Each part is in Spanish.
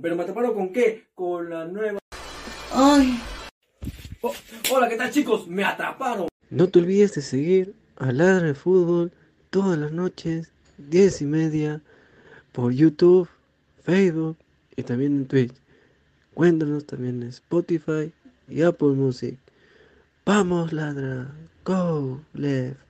¿Pero me atraparon con qué? Con la nueva... Ay. Oh, hola, ¿qué tal chicos? Me atraparon. No te olvides de seguir a Ladra de Fútbol todas las noches, 10 y media, por YouTube, Facebook y también en Twitch. Cuéntanos también en Spotify y Apple Music. Vamos, ladra. Go, left.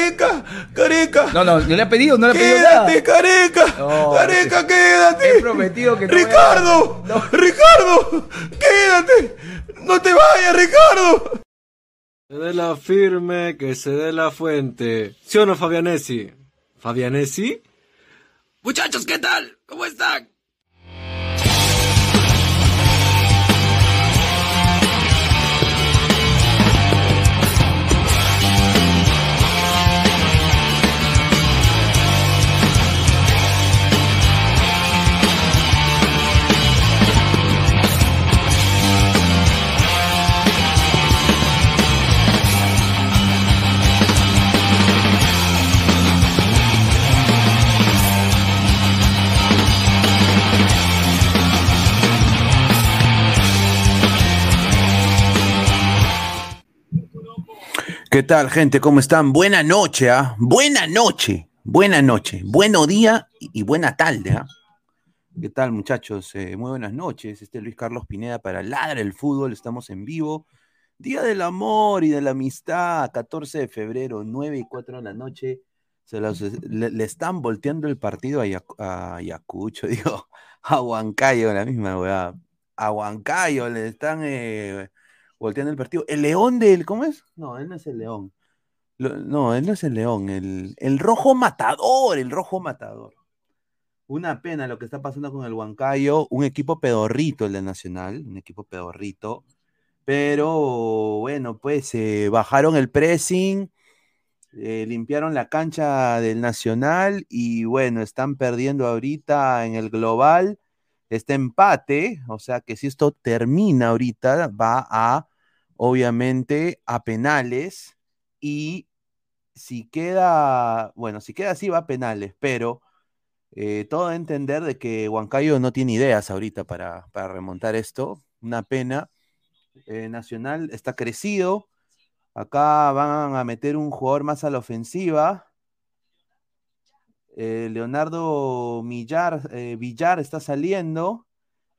Careca, careca. No, no, no le ha pedido, no le ha pedido nada. Quédate, careca. No, careca, quédate. He prometido que no voy a- Ricardo, Ricardo, quédate. No te vayas, Ricardo. Se dé la firme, que se dé la fuente. ¿Sí o no, Fabianesi? ¿Fabianesi? Muchachos, ¿qué tal? ¿Cómo están? ¿Qué tal, gente? ¿Cómo están? Buena noche, ¿ah? Buena noche, buena noche, bueno día y buena tarde, ¿ah? ¿Qué tal, muchachos? Eh, muy buenas noches. Este es Luis Carlos Pineda para Ladra el Fútbol. Estamos en vivo. Día del amor y de la amistad, 14 de febrero, 9 y 4 de la noche. Se los- le, están volteando el partido a, Yac- a Ayacucho, digo, a Huancayo, la misma weá. A Huancayo le están eh, volteando el partido. El león del, ¿cómo es? No, él no es el león. Lo- no, él no es el león, el, el rojo matador, el rojo matador. Una pena lo que está pasando con el Huancayo, un equipo pedorrito el de Nacional, un equipo pedorrito, pero bueno, pues eh, bajaron el pressing, eh, limpiaron la cancha del Nacional y bueno, están perdiendo ahorita en el global este empate, o sea que si esto termina ahorita, va a, obviamente, a penales y si queda, bueno, si queda así va a penales, pero eh, todo a entender de que Huancayo no tiene ideas ahorita para, para remontar esto, una pena. Eh, Nacional está crecido, acá van a meter un jugador más a la ofensiva. Eh, Leonardo Millar, eh, Villar está saliendo.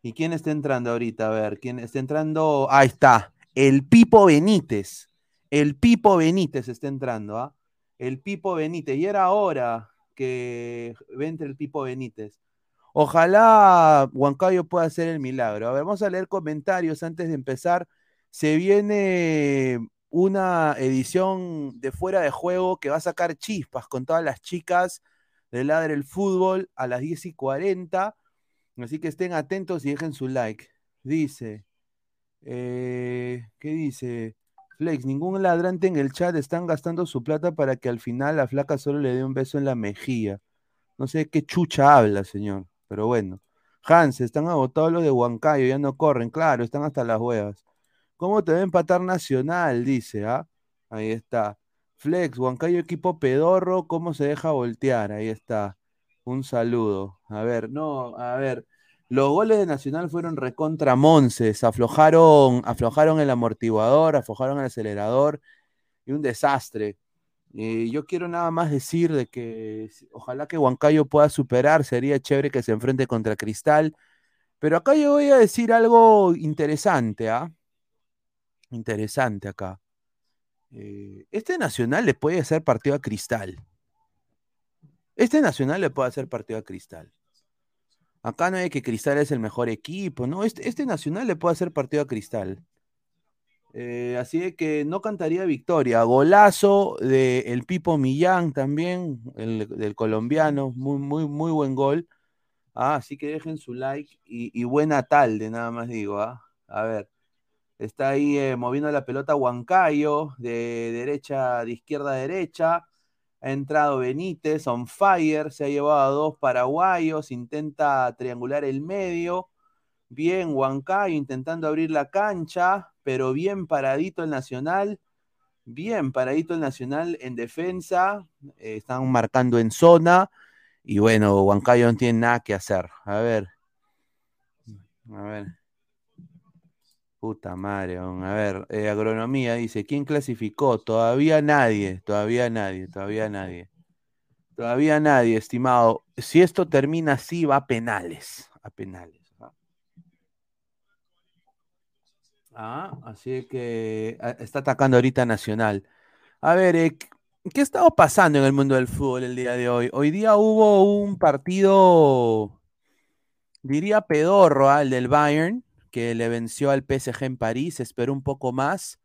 ¿Y quién está entrando ahorita? A ver, ¿quién está entrando? Ahí está, el Pipo Benítez. El Pipo Benítez está entrando, ¿ah? El Pipo Benítez. Y era hora que entre el Pipo Benítez. Ojalá Huancayo pueda hacer el milagro. A ver, vamos a leer comentarios antes de empezar. Se viene una edición de fuera de juego que va a sacar chispas con todas las chicas de Ladre el Fútbol a las 10 y 40. Así que estén atentos y dejen su like. Dice, eh, ¿qué dice? Flex, ningún ladrante en el chat están gastando su plata para que al final la flaca solo le dé un beso en la mejilla. No sé qué chucha habla, señor, pero bueno. Hans, están agotados los de Huancayo, ya no corren, claro, están hasta las huevas. ¿Cómo te va a empatar Nacional? Dice, ¿ah? Ahí está. Flex, Huancayo equipo pedorro, ¿cómo se deja voltear? Ahí está. Un saludo. A ver, no, a ver. Los goles de Nacional fueron recontra Monces, aflojaron, aflojaron el amortiguador, aflojaron el acelerador y un desastre. Eh, yo quiero nada más decir de que ojalá que Huancayo pueda superar, sería chévere que se enfrente contra Cristal, pero acá yo voy a decir algo interesante, ¿ah? Interesante acá. Eh, este Nacional le puede hacer partido a Cristal. Este Nacional le puede hacer partido a Cristal. Acá no hay que Cristal es el mejor equipo, ¿no? Este, este Nacional le puede hacer partido a Cristal. Eh, así que no cantaría victoria. Golazo del Pipo Millán también, el, del colombiano. Muy, muy, muy buen gol. Ah, así que dejen su like y, buena tarde, nada más digo. ¿ah? A ver. Está ahí eh, moviendo la pelota Huancayo, de derecha, de izquierda a derecha. Ha entrado Benítez, on fire, se ha llevado a dos paraguayos, intenta triangular el medio. Bien, Huancayo intentando abrir la cancha, pero bien paradito el Nacional. Bien paradito el Nacional en defensa. Eh, están marcando en zona. Y bueno, Huancayo no tiene nada que hacer. A ver. A ver. Puta madre, a ver, eh, agronomía dice, ¿quién clasificó? Todavía nadie, todavía nadie, todavía nadie. Todavía nadie, estimado. Si esto termina así, va a penales, a penales. Ah, así que ah, está atacando ahorita Nacional. A ver, eh, ¿qué ha estado pasando en el mundo del fútbol el día de hoy? Hoy día hubo un partido, diría pedorro, al del Bayern, que le venció al PSG en París, esperó un poco más,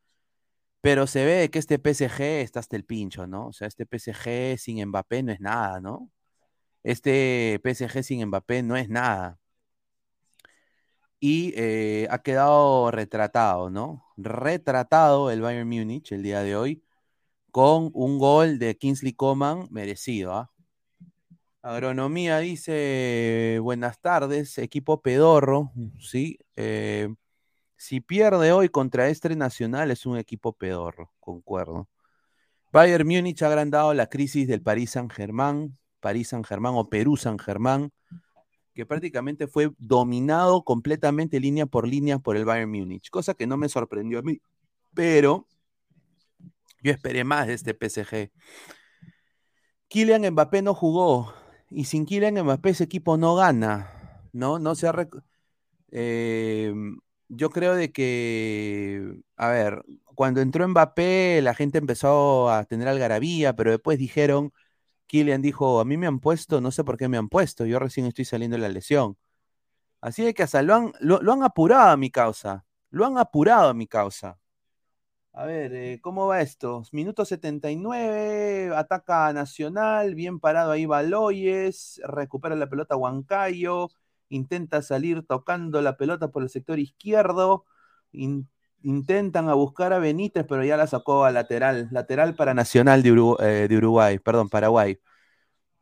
pero se ve que este PSG está hasta el pincho, ¿no? O sea, este PSG sin Mbappé no es nada, ¿no? Este PSG sin Mbappé no es nada y eh, ha quedado retratado, ¿no? Retratado el Bayern Múnich el día de hoy con un gol de Kingsley Coman merecido. ¿ah? Agronomía dice, buenas tardes, equipo pedorro, ¿sí? Eh, si pierde hoy contra este Nacional es un equipo pedorro, concuerdo. Bayern Múnich ha agrandado la crisis del París Saint-Germain, París Saint-Germain o Perú Saint-Germain que prácticamente fue dominado completamente línea por línea por el Bayern Múnich, cosa que no me sorprendió a mí, pero yo esperé más de este PSG. Kylian Mbappé no jugó y sin Kylian Mbappé ese equipo no gana, ¿no? No se ha eh, yo creo de que, a ver, cuando entró Mbappé la gente empezó a tener algarabía, pero después dijeron Kylian dijo, a mí me han puesto, no sé por qué me han puesto, yo recién estoy saliendo de la lesión. Así de que hasta lo han, lo, han apurado a mi causa, lo han apurado a mi causa. A ver, eh, ¿cómo va esto? Minuto 79, ataca Nacional, bien parado ahí Baloyes, recupera la pelota Huancayo, intenta salir tocando la pelota por el sector izquierdo, intentan a buscar a Benítez, pero ya la sacó a lateral, lateral para Nacional de, Uruguay, eh, de Uruguay perdón, Paraguay.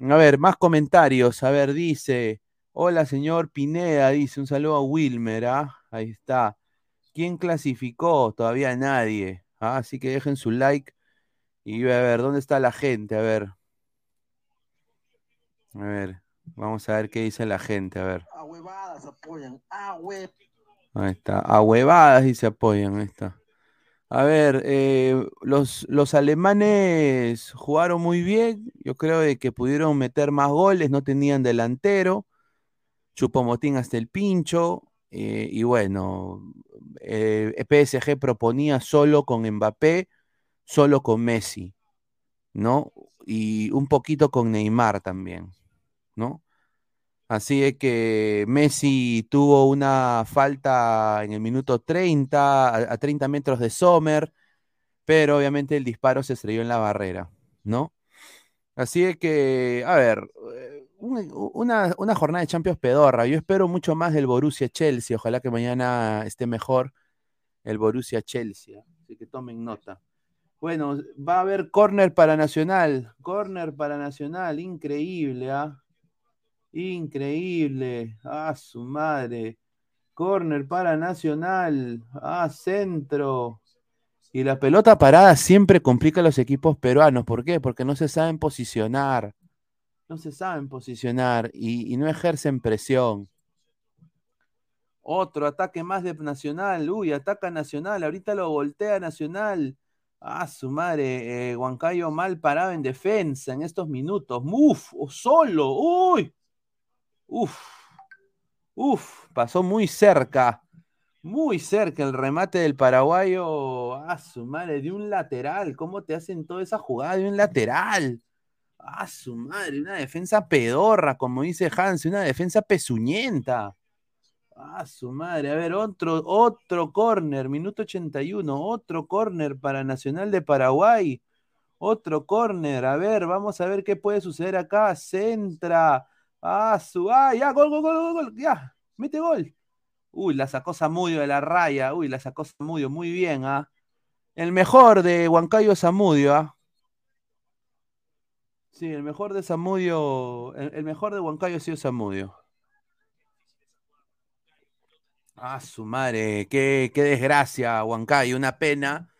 A ver, más comentarios. A ver, dice, hola señor Pineda, dice, un saludo a Wilmer, ¿ah? Ahí está. ¿Quién clasificó? Todavía nadie. ¿ah? Así que dejen su like y a ver, ¿dónde está la gente? A ver. A ver, vamos a ver qué dice la gente, a ver. A huevadas apoyan, a Ahí está. A huevadas y se apoyan. Ahí está. A ver, eh, los, los, alemanes jugaron muy bien. Yo creo de que pudieron meter más goles, no tenían delantero. Chupomotín hasta el pincho. Eh, y bueno, eh, PSG proponía solo con Mbappé, solo con Messi, ¿no? Y un poquito con Neymar también, ¿no? Así es que Messi tuvo una falta en el minuto 30, a, 30 metros de Sommer, pero obviamente el disparo se estrelló en la barrera, ¿no? Así es que, a ver, eh, una, jornada de Champions pedorra. Yo espero mucho más del Borussia Chelsea. Ojalá que mañana esté mejor el Borussia Chelsea. Así que tomen nota. Bueno, va a haber corner para Nacional. Corner para Nacional, increíble, ¿ah? Increíble. Ah, su madre. Corner para Nacional. Ah, centro. Y la pelota parada siempre complica a los equipos peruanos. ¿Por qué? Porque no se saben posicionar. No se saben posicionar y, no ejercen presión. Otro ataque más de Nacional. Uy, ataca Nacional. Ahorita lo voltea Nacional. Ah, su madre. Eh, Huancayo mal parado en defensa en estos minutos. Uf, solo. Uy. Uf, uf, pasó muy cerca. Muy cerca el remate del paraguayo. A su madre, de un lateral. ¿Cómo te hacen toda esa jugada de un lateral? A su madre, una defensa pedorra, como dice Hans, una defensa pezuñenta. A su madre, a ver, otro, otro córner, minuto 81, otro córner para Nacional de Paraguay. Otro córner, a ver, vamos a ver qué puede suceder acá. Centra. A su, ah, ya, gol, gol, gol, gol, gol, ya, mete gol. Uy, la sacó Zamudio de la raya. Uy, la sacó Zamudio. Muy bien, ¿ah? El mejor de Huancayo Zamudio, ¿ah? Sí, el mejor de Zamudio. El, mejor de Huancayo ha sido Zamudio. Ah, su madre. Qué, qué desgracia, Huancayo. Una pena.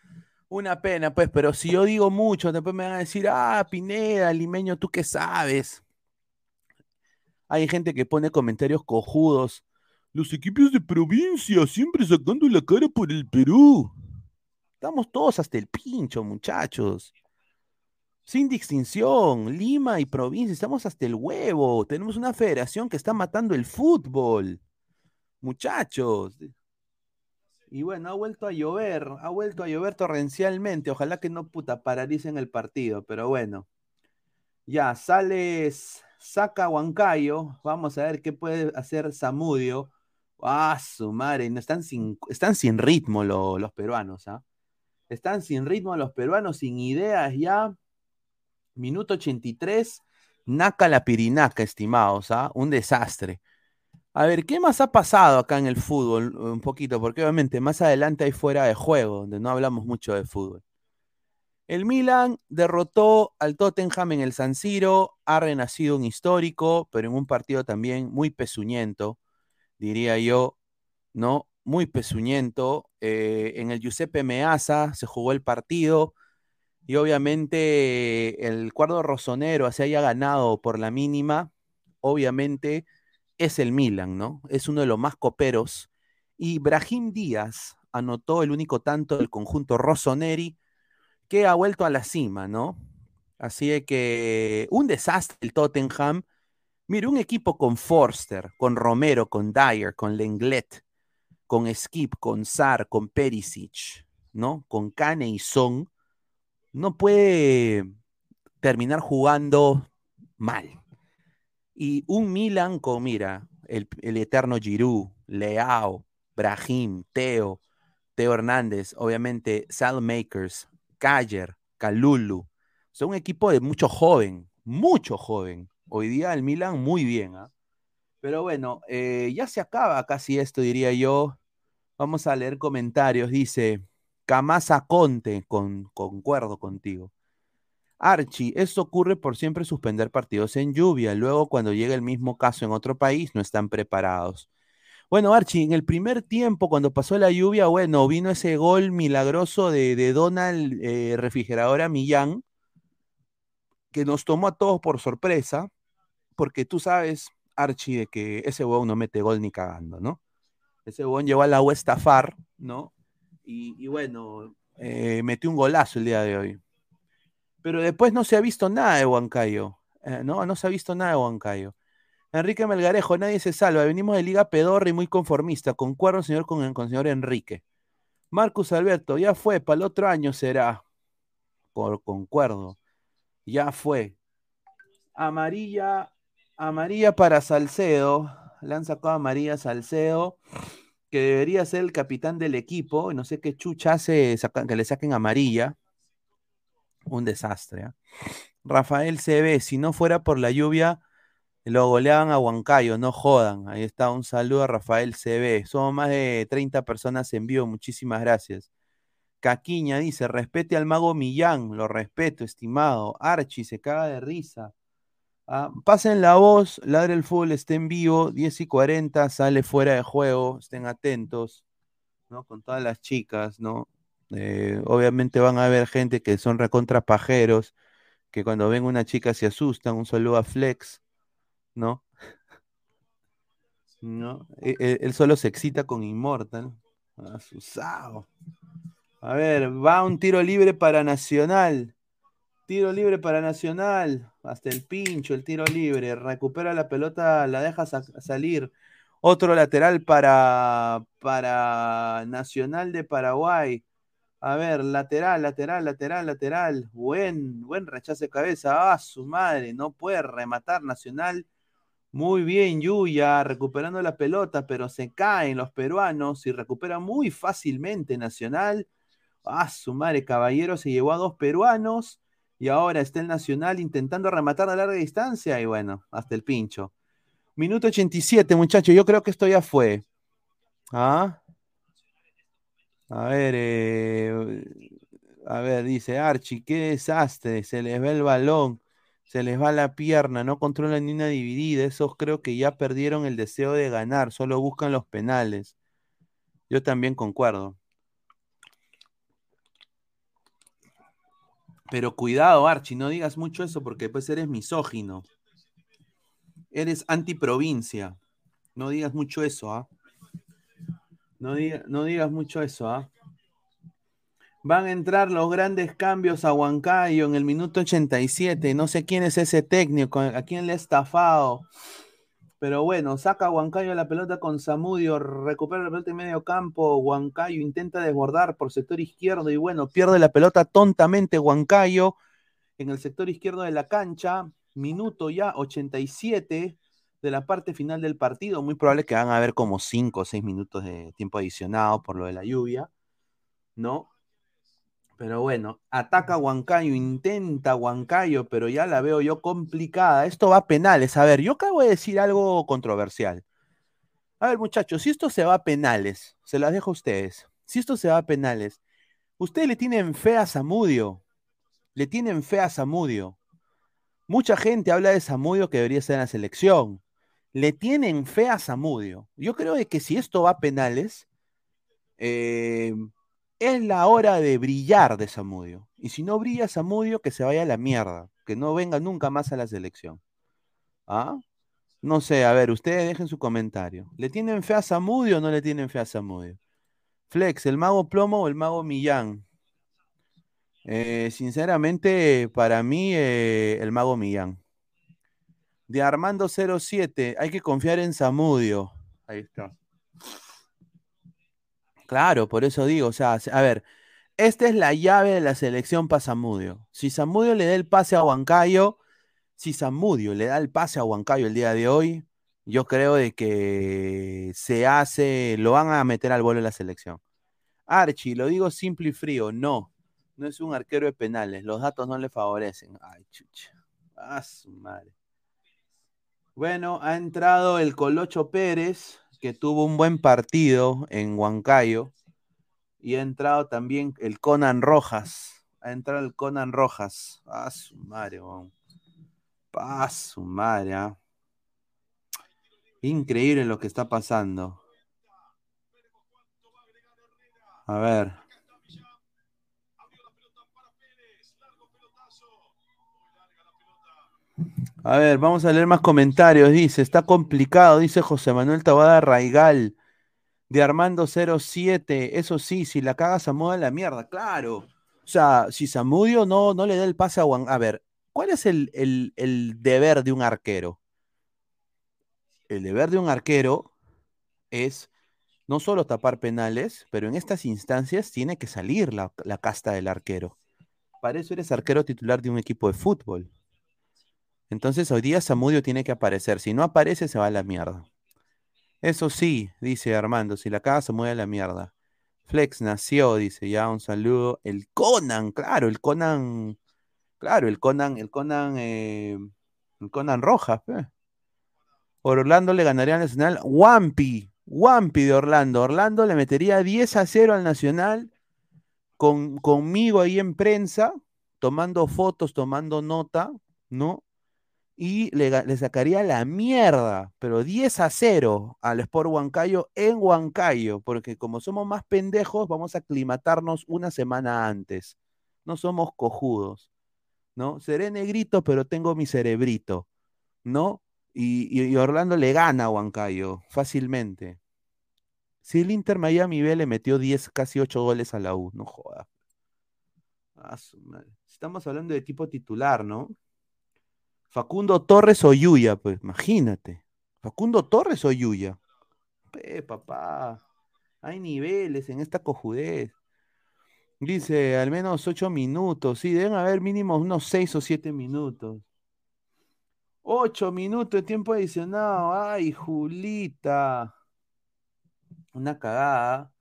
Una pena, pues. Pero si yo digo mucho, después me van a decir, ah, Pineda, limeño, ¿tú qué sabes? Hay gente que pone comentarios cojudos. Los equipos de provincia siempre sacando la cara por el Perú. Estamos todos hasta el pincho, muchachos. Sin distinción, Lima y provincia, estamos hasta el huevo. Tenemos una federación que está matando el fútbol. Muchachos. Y bueno, ha vuelto a llover, ha vuelto a llover torrencialmente. Ojalá que no puta paralicen el partido, pero bueno. Ya, sales, saca Huancayo. Vamos a ver qué puede hacer Zamudio. Ah, su madre, no, están, sin, están sin ritmo lo- los peruanos, ¿ah? Están sin ritmo los peruanos, sin ideas ya. Minuto 83, Naca la Pirinaca, estimados, ¿ah? Un desastre. A ver, ¿qué más ha pasado acá en el fútbol? Un poquito, porque obviamente más adelante hay fuera de juego, donde no hablamos mucho de fútbol. El Milan derrotó al Tottenham en el San Siro, ha renacido un histórico, pero en un partido también muy pezuñento, diría yo, ¿no? Muy pezuñento. Eh, en el Giuseppe Meazza se jugó el partido y obviamente el cuadro rosonero se haya ganado por la mínima, obviamente es el Milan, ¿no? Es uno de los más coperos. Y Brahim Díaz anotó el único tanto del conjunto rosoneri que ha vuelto a la cima, ¿no? Así que un desastre el Tottenham. Mira, un equipo con Forster, con Romero, con Dyer, con Lenglet, con Skip, con Sar, con Perisic, ¿no? Con Kane y Son, no puede terminar jugando mal. Y un Milan con, mira, el, el eterno Giroud, Leao, Brahim, Teo, Teo Hernández, obviamente Salmakers, Cayer, Calulu. Son un equipo de mucho joven, mucho joven. Hoy día el Milan muy bien, ¿ah? Pero bueno, eh, ya se acaba casi esto, diría yo. Vamos a leer comentarios. Dice, Camasa Conte, con, concuerdo contigo. Archie, esto ocurre por siempre suspender partidos en lluvia. Luego, cuando llega el mismo caso en otro país, no están preparados. Bueno, Archie, en el primer tiempo, cuando pasó la lluvia, bueno, vino ese gol milagroso de, Donald eh, Refrigeradora Millán, que nos tomó a todos por sorpresa, porque tú sabes, Archie, de que ese huevón no mete gol ni cagando, ¿no? Ese huevón llegó a la U ¿no? Y, bueno, eh, metió un golazo el día de hoy. Pero después no se ha visto nada de Huancayo, eh, ¿no? No se ha visto nada de Huancayo. Enrique Melgarejo, nadie se salva. Venimos de Liga Pedorra y muy conformista. Concuerdo, señor, con, el señor Enrique. Marcus Alberto, ya fue, para el otro año será. Por concuerdo. Ya fue. Amarilla, amarilla para Salcedo. Le han sacado amarilla Salcedo, que debería ser el capitán del equipo. No sé qué chucha hace que le saquen amarilla. Un desastre. ¿ah? Rafael CB, si no fuera por la lluvia, lo goleaban a Huancayo, no jodan. Ahí está, un saludo a Rafael CB. Somos más de 30 personas en vivo, muchísimas gracias. Caquiña dice, respete al mago Millán, lo respeto, estimado. Archie se caga de risa. Ah, pasen la voz, Ladre el Fútbol está en vivo, 10 y 40, sale fuera de juego, estén atentos, ¿no? Con todas las chicas, ¿no? Eh, obviamente van a haber gente que son recontra pajeros, que cuando ven una chica se asustan, un saludo a Flex, ¿no? ¿No? E- e- Él, solo se excita con Immortal. Asusado. A ver, va un tiro libre para Nacional. Tiro libre para Nacional. Hasta el pincho, el tiro libre. Recupera la pelota, la deja sa- salir. Otro lateral para, para Nacional de Paraguay. A ver, lateral, lateral, lateral, lateral. Buen, buen rechazo de cabeza. Ah, su madre, no puede rematar Nacional. Muy bien, Yuya, recuperando la pelota, pero se caen los peruanos y recupera muy fácilmente Nacional. Ah, su madre, Caballero se llevó a dos peruanos y ahora está el Nacional intentando rematar a larga distancia y bueno, hasta el pincho. Minuto 87, muchachos, yo creo que esto ya fue. ¿Ah? A ver, eh, a ver, dice Archie, qué desastre, se les va el balón, se les va la pierna, no controlan ni una dividida, esos creo que ya perdieron el deseo de ganar, solo buscan los penales. Yo también concuerdo. Pero cuidado, Archie, no digas mucho eso porque después eres misógino. Eres antiprovincia. No digas mucho eso, ¿ah? No, digas mucho eso, ¿ah? Van a entrar los grandes cambios a Huancayo en el minuto 87. No sé quién es ese técnico, a quién le ha estafado. Pero bueno, saca Huancayo la pelota con Zamudio, recupera la pelota en medio campo. Huancayo intenta desbordar por sector izquierdo y bueno, pierde la pelota tontamente Huancayo en el sector izquierdo de la cancha. Minuto ya 87 de la parte final del partido. Muy probable que van a haber como 5 o 6 minutos de tiempo adicionado por lo de la lluvia, ¿no? Pero bueno, ataca Huancayo, intenta Huancayo, pero ya la veo yo complicada. Esto va a penales. A ver, yo acabo de decir algo controversial. A ver, muchachos, si esto se va a penales, se las dejo a ustedes. Si esto se va a penales, ustedes le tienen fe a Zamudio. Le tienen fe a Zamudio. Mucha gente habla de Zamudio que debería ser en la selección. Le tienen fe a Zamudio. Yo creo que si esto va a penales, eh, es la hora de brillar de Samudio. Y si no brilla Samudio, que se vaya a la mierda, que no venga nunca más a la selección. ¿Ah? No sé, a ver, ustedes dejen su comentario. ¿Le tienen fe a Samudio o no le tienen fe a Samudio? Flex, ¿el mago plomo o el mago Millán? Eh, sinceramente, para mí, eh, el mago Millán. De Armando 07, hay que confiar en Samudio. Ahí está. Claro, por eso digo, o sea, a ver, esta es la llave de la selección para Zamudio. Si Zamudio le da el pase a Huancayo, si Zamudio le da el pase a Huancayo el día de hoy, yo creo de que se hace, lo van a meter al vuelo en la selección. Archie, lo digo simple y frío, no, no es un arquero de penales, los datos no le favorecen. Ay, chucha. Ah, su madre. Bueno, ha entrado el Colocho Pérez, que tuvo un buen partido en Huancayo. Y ha entrado también el Conan Rojas. Ha entrado el Conan Rojas. Ah, su madre, Ah, su madre. ¿ah? Increíble lo que está pasando. A ver. A ver, vamos a leer más comentarios. Dice, está complicado, dice José Manuel Tabada Raigal, de Armando 07. Eso sí, si la caga Samudio la mierda, claro. O sea, si Samudio no, no le da el pase a Juan. A ver, ¿cuál es el, el, deber de un arquero? El deber de un arquero es no solo tapar penales, pero en estas instancias tiene que salir la, la casta del arquero. Para eso eres arquero titular de un equipo de fútbol. Entonces hoy día Samudio tiene que aparecer. Si no aparece, se va a la mierda. Eso sí, dice Armando, si la caga se mueve a la mierda. Flex nació, dice ya, un saludo. El Conan, claro, el Conan, claro, el Conan, el Conan, eh, el Conan Rojas. Orlando le ganaría al Nacional. Wampi, Wampi de Orlando. Orlando le metería 10 a 0 al Nacional con, conmigo ahí en prensa, tomando fotos, tomando nota, ¿no? Y le, sacaría la mierda, pero 10 a 0 al Sport Huancayo en Huancayo, porque como somos más pendejos, vamos a aclimatarnos una semana antes. No somos cojudos, ¿no? Seré negrito, pero tengo mi cerebrito, ¿no? Y, Orlando le gana a Huancayo fácilmente. Si el Inter Miami B le metió 10, casi 8 goles a la U, no joda. Estamos hablando de tipo titular, ¿no? Facundo Torres o Yuya, pues imagínate. Facundo Torres o Yuya. Pe, papá. Hay niveles en esta cojudez. Dice, al menos ocho minutos. Sí, deben haber mínimo unos seis o siete minutos. Ocho minutos de tiempo adicionado. Ay, Julita. Una cagada.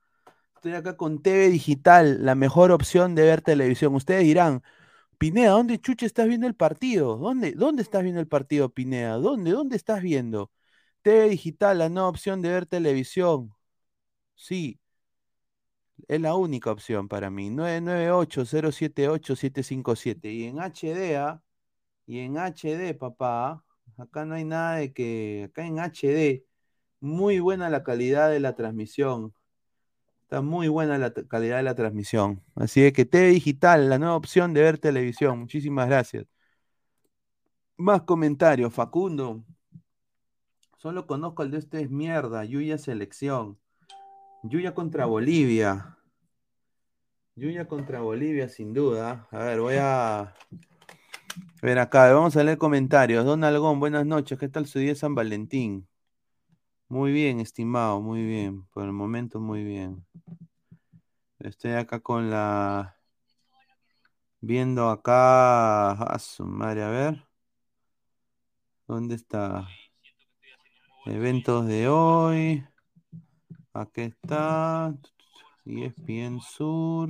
Estoy acá con TV Digital, la mejor opción de ver televisión. Ustedes dirán, Pineda, ¿dónde chuche estás viendo el partido? ¿Dónde, ¿Dónde estás viendo el partido, Pineda? ¿Dónde? ¿Dónde estás viendo? TV Digital, la nueva opción de ver televisión. Sí, es la única opción para mí. 998-078-757. Y en HD, ¿ah? Y en HD, papá. Acá no hay nada de que. Acá en HD. Muy buena la calidad de la transmisión. Está muy buena la calidad de la transmisión. Así es que TV Digital, la nueva opción de ver televisión. Muchísimas gracias. Más comentarios. Facundo. Solo conozco el de este es mierda. Yuya Selección. Yuya contra Bolivia. Yuya contra Bolivia, sin duda. A ver, voy a ver acá. Vamos a leer comentarios. Don Algón, buenas noches. ¿Qué tal su día San Valentín? Muy bien, estimado, muy bien. Por el momento, muy bien. Estoy acá con la. Viendo acá. A su madre, a ver. ¿Dónde está? Eventos de hoy. Aquí está. Y es bien sur.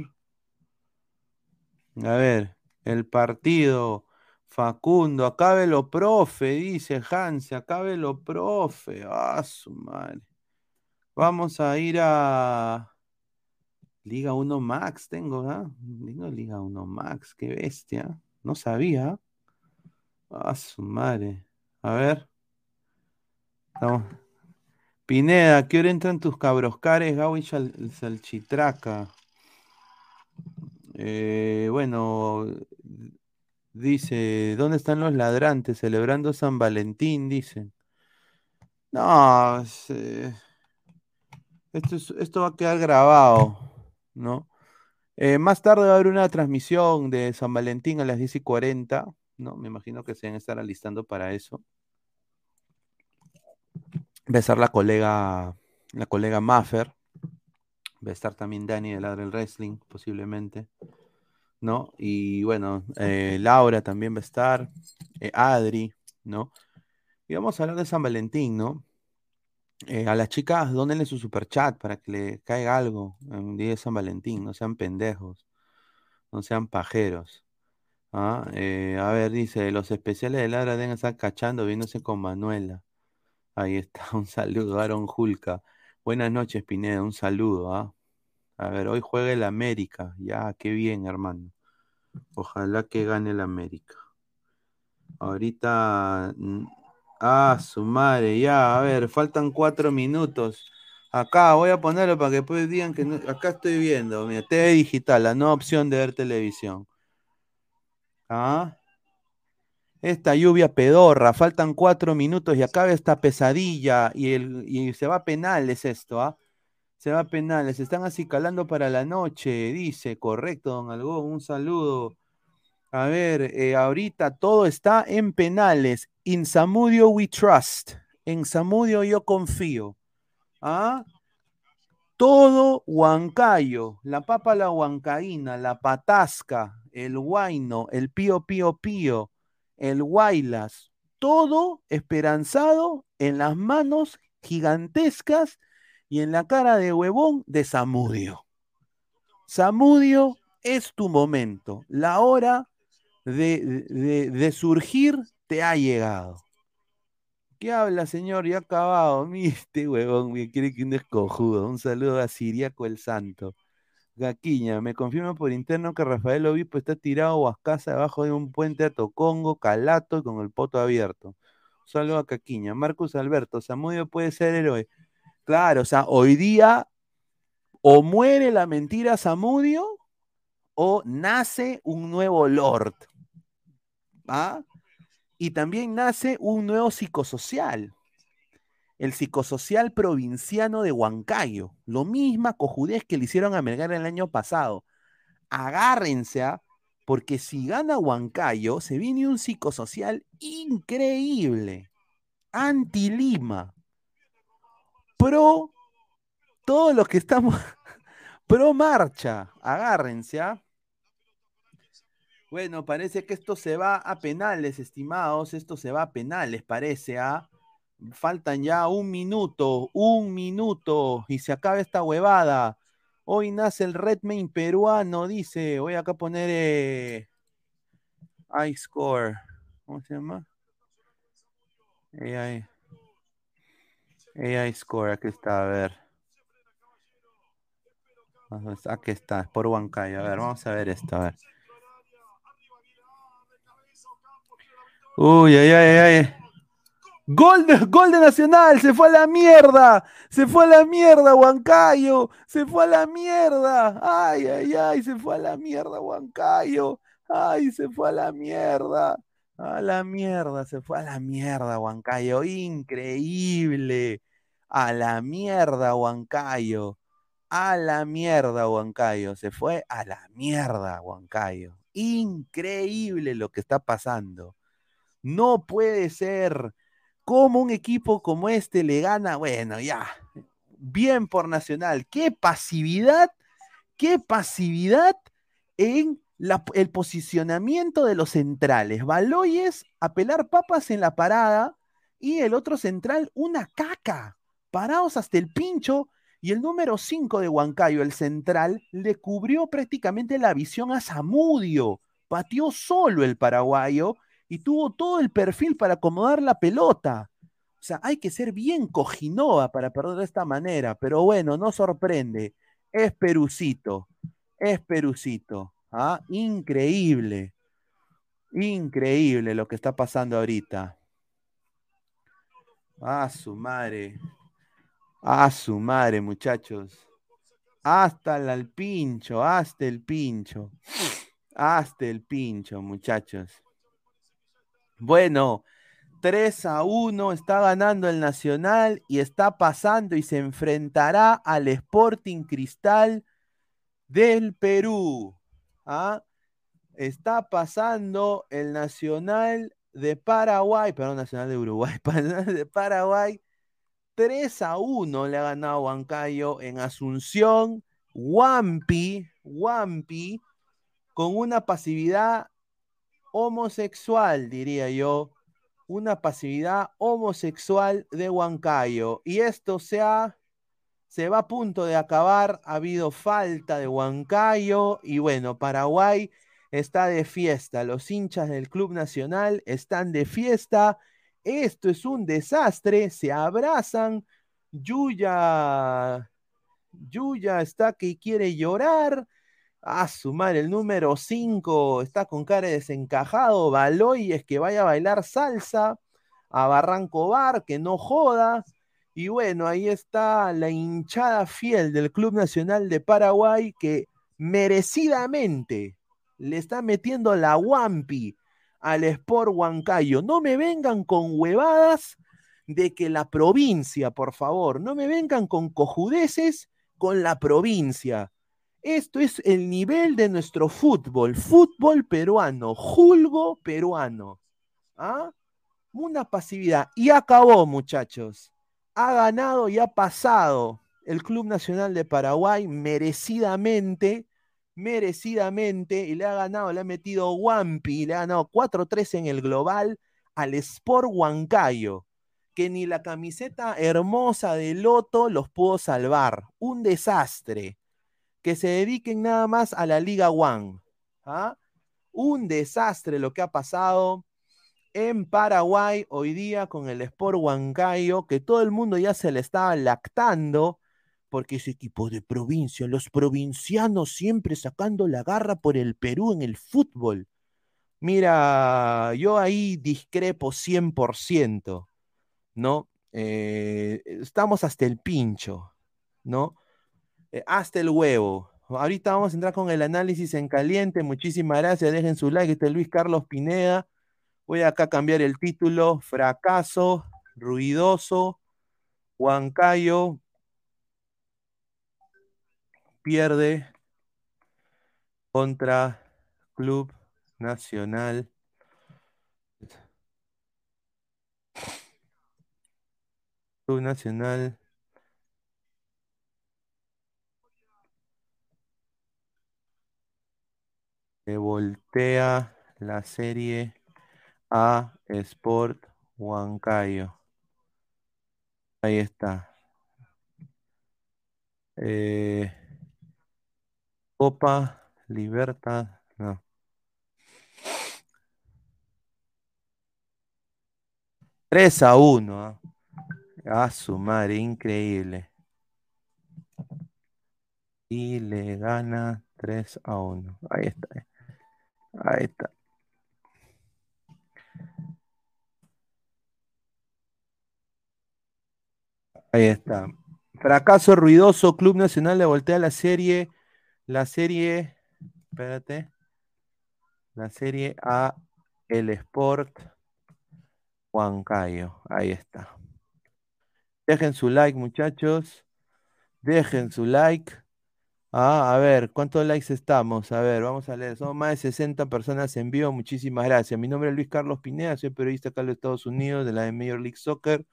A ver, el partido. Facundo, acábelo, profe, dice Hanse, acábelo, profe. Ah, su madre. Vamos a ir a Liga 1 Max, tengo, ¿ah? Tengo Liga 1 Max, qué bestia. No sabía. Ah, su madre. A ver. Vamos. Pineda, ¿qué hora entran tus cabroscares, Gabo y Salchitraca? Eh, bueno, dice, ¿dónde están los ladrantes celebrando San Valentín? Dicen. No, es, eh, esto, es- esto va a quedar grabado, ¿no? Eh, más tarde va a haber una transmisión de San Valentín a las 10 y 40, ¿no? Me imagino que se van a estar alistando para eso. Va a estar la colega, la colega Maffer. Va a estar también Dani de Ladre el Wrestling, posiblemente. ¿No? Y bueno, eh, Laura también va a estar. eh, Adri, ¿no? Y vamos a hablar de San Valentín, ¿no? Eh, a las chicas, dónenle su super chat para que le caiga algo en un día de San Valentín. No sean pendejos, no sean pajeros. ¿ah? A ver, dice, los especiales de Ladra deben estar cachando, viéndose con Manuela. Ahí está, un saludo, Aaron Julca. Buenas noches, Pineda, un saludo, ¿ah? A ver, hoy juega el América. Ya, qué bien, hermano. Ojalá que gane el América. Ahorita. Ah, su madre, ya, a ver, faltan cuatro minutos. Acá voy a ponerlo para que después digan que no- acá estoy viendo, mira, TV digital, la nueva opción de ver televisión. ¿Ah? Esta lluvia pedorra, faltan cuatro minutos y acaba esta pesadilla y, el, y se va a penales esto, ¿ah? Se va a penales, están acicalando para la noche, dice, correcto, don Algón, un saludo. A ver, eh, ahorita todo está en penales. In Samudio we trust. En Samudio yo confío. ¿Ah? Todo Huancayo, la papa la huancaína, la patasca, el huayno, el pío pío pío, el guaylas, todo esperanzado en las manos gigantescas y en la cara de huevón de Samudio. Samudio es tu momento. La hora de, de- surgir te ha llegado. ¿Qué habla, señor? Ya acabado. Mire, este huevón me quiere que un descojudo. Un saludo a Siriaco el Santo. Gaquiña, me confirma por interno que Rafael Obispo está tirado a casa debajo de un puente a Tocongo, calato y con el poto abierto. Saludo a Caquiña. Marcus Alberto, Samudio puede ser héroe. Claro, o sea, hoy día o muere la mentira Samudio o nace un nuevo Lord. ¿Ah? Y también nace un nuevo psicosocial. El psicosocial provinciano de Huancayo. Lo misma cojudez que le hicieron a Melgar el año pasado. Agárrense, ¿ah? porque si gana Huancayo, se viene un psicosocial increíble. Anti-Lima. Pro, todos los que estamos pro marcha, agárrense, ¿ah? Bueno, parece que esto se va a penales, estimados, esto se va a penales, parece, ¿ah? Faltan ya un minuto, un minuto, y se acaba esta huevada. Hoy nace el Redmayne peruano, dice. Voy acá a poner eh, iScore. ¿Cómo se llama? AI. AI Score, aquí está, a ver. Aquí está, por Huancayo. A ver, vamos a ver esto, a ver. Uy, ay, ay, ay. Gol de, gol de Nacional, se fue a la mierda, se fue a la mierda, Huancayo, se fue a la mierda, ay, ay, ay, se fue a la mierda, Huancayo, ay, se fue a la mierda, a la mierda, se fue a la mierda, Huancayo, increíble, a la mierda, Huancayo, a la mierda, Huancayo, se fue a la mierda, Huancayo, increíble lo que está pasando, no puede ser. ¿Cómo un equipo como este le gana? Bueno, ya, bien por Nacional. Qué pasividad, qué pasividad en el posicionamiento de los centrales. Baloyes a pelar papas en la parada y el otro central una caca. Parados hasta el pincho y el número 5 de Huancayo, el central, le cubrió prácticamente la visión a Zamudio. Pateó solo el paraguayo y tuvo todo el perfil para acomodar la pelota. O sea, hay que ser bien cojinoa para perder de esta manera, pero bueno, no sorprende. Es Perucito, es Perucito. ¿Ah? Increíble, increíble lo que está pasando ahorita. A su madre, a su madre, muchachos. Hasta el al pincho, hasta el pincho, hasta el pincho, muchachos. Bueno, 3 a 1 está ganando el Nacional y está pasando y se enfrentará al Sporting Cristal del Perú. ¿Ah? Está pasando el Nacional de Paraguay, perdón, Nacional de Uruguay, de Paraguay. 3 a 1 le ha ganado Huancayo en Asunción. Wampi, Wampi, con una pasividad homosexual, diría yo, una pasividad homosexual de Huancayo. Y esto se, ha, se va a punto de acabar, ha habido falta de Huancayo y bueno, Paraguay está de fiesta, los hinchas del Club Nacional están de fiesta, esto es un desastre, se abrazan, Yuya, Yuya está que quiere llorar. A su madre, el número 5 está con cara de desencajado. Baloy es que vaya a bailar salsa. A Barranco Bar, que no joda. Y bueno, ahí está la hinchada fiel del Club Nacional de Paraguay que merecidamente le está metiendo la Wampi al Sport Huancayo. No me vengan con huevadas de que la provincia, por favor, no me vengan con cojudeces con la provincia. Esto es el nivel de nuestro fútbol, fútbol peruano, julgo peruano. ¿Ah? Una pasividad. Y acabó, muchachos. Ha ganado y ha pasado el Club Nacional de Paraguay merecidamente, merecidamente, y le ha ganado, le ha metido Wampi, le ha ganado 4-3 en el global al Sport Huancayo, que ni la camiseta hermosa de Loto los pudo salvar. Un desastre que se dediquen nada más a la Liga One. ¿ah? Un desastre lo que ha pasado en Paraguay hoy día con el Sport Huancayo, que todo el mundo ya se le estaba lactando, porque ese equipo de provincia, los provincianos siempre sacando la garra por el Perú en el fútbol. Mira, yo ahí discrepo 100%, ¿no? Eh, estamos hasta el pincho, ¿no? Eh, hasta el huevo. Ahorita vamos a entrar con el análisis en caliente. Muchísimas gracias. Dejen su like. Este es Luis Carlos Pineda. Voy acá a cambiar el título. Fracaso, ruidoso, Huancayo pierde contra Club Nacional. Club Nacional. Se voltea la serie a Sport Huancayo. Ahí está. Eh, Copa Libertad. No. Tres a 1. ¿ah? A su madre, increíble. Y le gana 3 a 1. Ahí está. Ahí está. Ahí está. Fracaso ruidoso, Club Nacional le voltea la serie. La serie. Espérate. La serie a El Sport Huancayo. Ahí está. Dejen su like, muchachos. Dejen su like. Ah, a ver, ¿cuántos likes estamos? A ver, vamos a leer. Somos más de 60 personas en vivo. Muchísimas gracias. Mi nombre es Luis Carlos Pineda, soy periodista acá en los Estados Unidos de la Major League Soccer.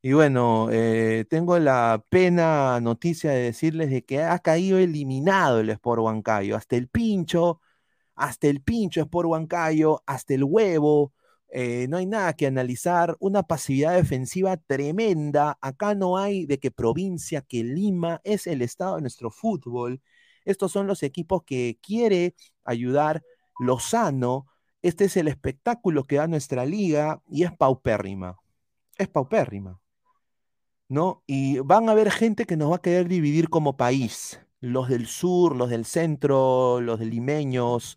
Y bueno, eh, tengo la pena noticia de decirles de que ha caído eliminado el Sport Huancayo. Hasta el pincho, hasta el pincho Sport Huancayo, hasta el huevo. eh, no hay nada que analizar. Una pasividad defensiva tremenda. Acá no hay de que provincia, que Lima es el estado de nuestro fútbol. Estos son los equipos que quiere ayudar Lozano. Este es el espectáculo que da nuestra liga y es paupérrima. Es paupérrima. ¿No? Y van a haber gente que nos va a querer dividir como país. Los del sur, los del centro, los del limeños.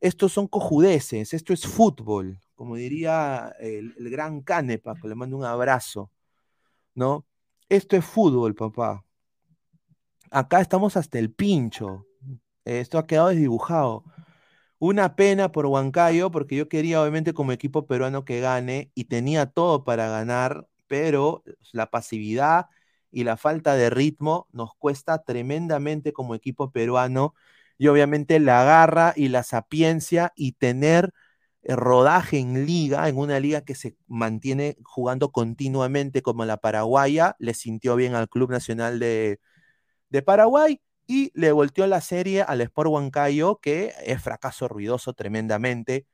Estos son cojudeces, esto es fútbol, como diría el, el gran Canepa, que le mando un abrazo, ¿no? Esto es fútbol, papá. Acá estamos hasta el pincho. Esto ha quedado desdibujado. Una pena por Huancayo, porque yo quería obviamente como equipo peruano que gane y tenía todo para ganar, pero la pasividad y la falta de ritmo nos cuesta tremendamente como equipo peruano y obviamente la garra y la sapiencia y tener eh, rodaje en liga, en una liga que se mantiene jugando continuamente como la paraguaya, le sintió bien al Club Nacional de, de Paraguay y le volteó la serie al Sport Huancayo, que es fracaso ruidoso tremendamente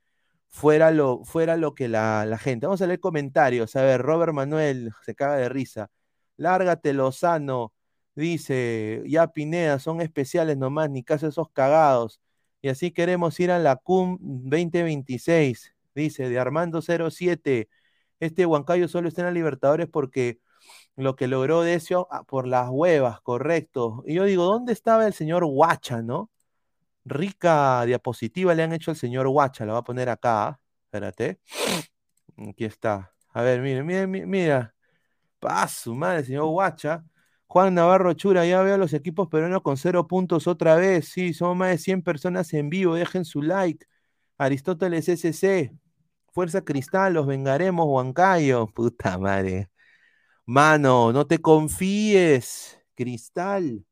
fuera lo, fuera lo que la, la gente. Vamos a leer comentarios. A ver, Robert Manuel se caga de risa. Lárgate, Lozano. Dice, ya Pineda, son especiales nomás, ni caso esos cagados. Y así queremos ir a la CUM 2026. Dice, de Armando 07. Este Huancayo solo está en la Libertadores porque lo que logró Decio ah, por las huevas, correcto. Y yo digo, ¿dónde estaba el señor Huacha, no? Rica diapositiva le han hecho al señor Huacha, la voy a poner acá, espérate. Aquí está. A ver, mire, mire, mire, mira. Paso, madre, señor Huacha. Juan Navarro Chura, ya veo a los equipos peruanos con cero puntos otra vez. Sí, somos más de 100 personas en vivo. Dejen su like. Aristóteles SC. Fuerza Cristal, los vengaremos, Huancayo. Puta madre. Mano, no te confíes, Cristal.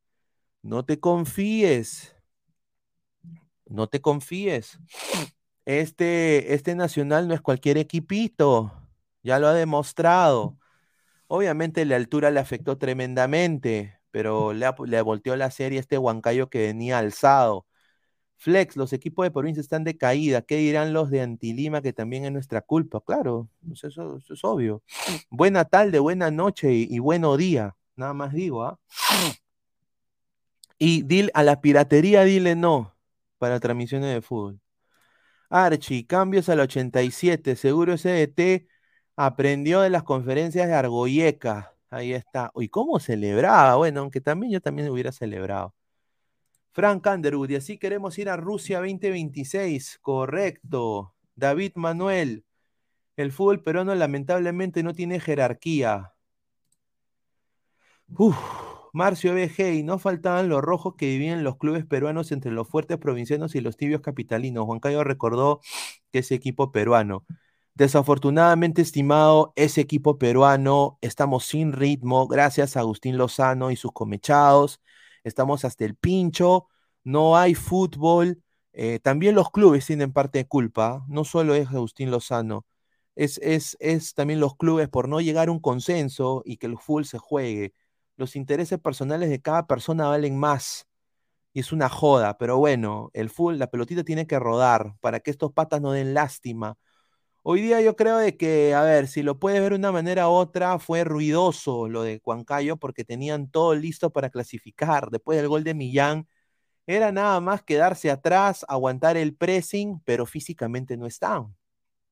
No te confíes. No te confíes. Este, este Nacional no es cualquier equipito. Ya lo ha demostrado. Obviamente la altura le afectó tremendamente, pero le, volteó la serie este Huancayo que venía alzado. Flex, los equipos de provincia están de caída. ¿Qué dirán los de Antilima que también es nuestra culpa? Claro, pues eso, es obvio. Buena tarde, buena noche y, y bueno día. Nada más digo, ¿ah? Y a la piratería dile no para transmisiones de fútbol. Archie, cambios al 87. Seguro SDT aprendió de las conferencias de Argoyeca. Ahí está. Uy, ¿cómo celebraba? Bueno, aunque también yo también hubiera celebrado. Frank Underwood, y así queremos ir a Rusia 2026. Correcto. David Manuel, el fútbol peruano lamentablemente no tiene jerarquía. Uf. Marcio BG, y no faltaban los rojos que vivían los clubes peruanos entre los fuertes provincianos y los tibios capitalinos. Juan Cayo recordó que ese equipo peruano. Desafortunadamente, estimado, ese equipo peruano, estamos sin ritmo, gracias a Agustín Lozano y sus comechados, estamos hasta el pincho, no hay fútbol, eh, también los clubes tienen parte de culpa, no solo es Agustín Lozano, es, es, es también los clubes por no llegar a un consenso y que el fútbol se juegue los intereses personales de cada persona valen más. Y es una joda, pero bueno, el full, la pelotita tiene que rodar para que estos patas no den lástima. Hoy día yo creo de que, a ver, si lo puedes ver de una manera u otra, fue ruidoso lo de Huancayo porque tenían todo listo para clasificar. Después del gol de Millán, era nada más quedarse atrás, aguantar el pressing, pero físicamente no están.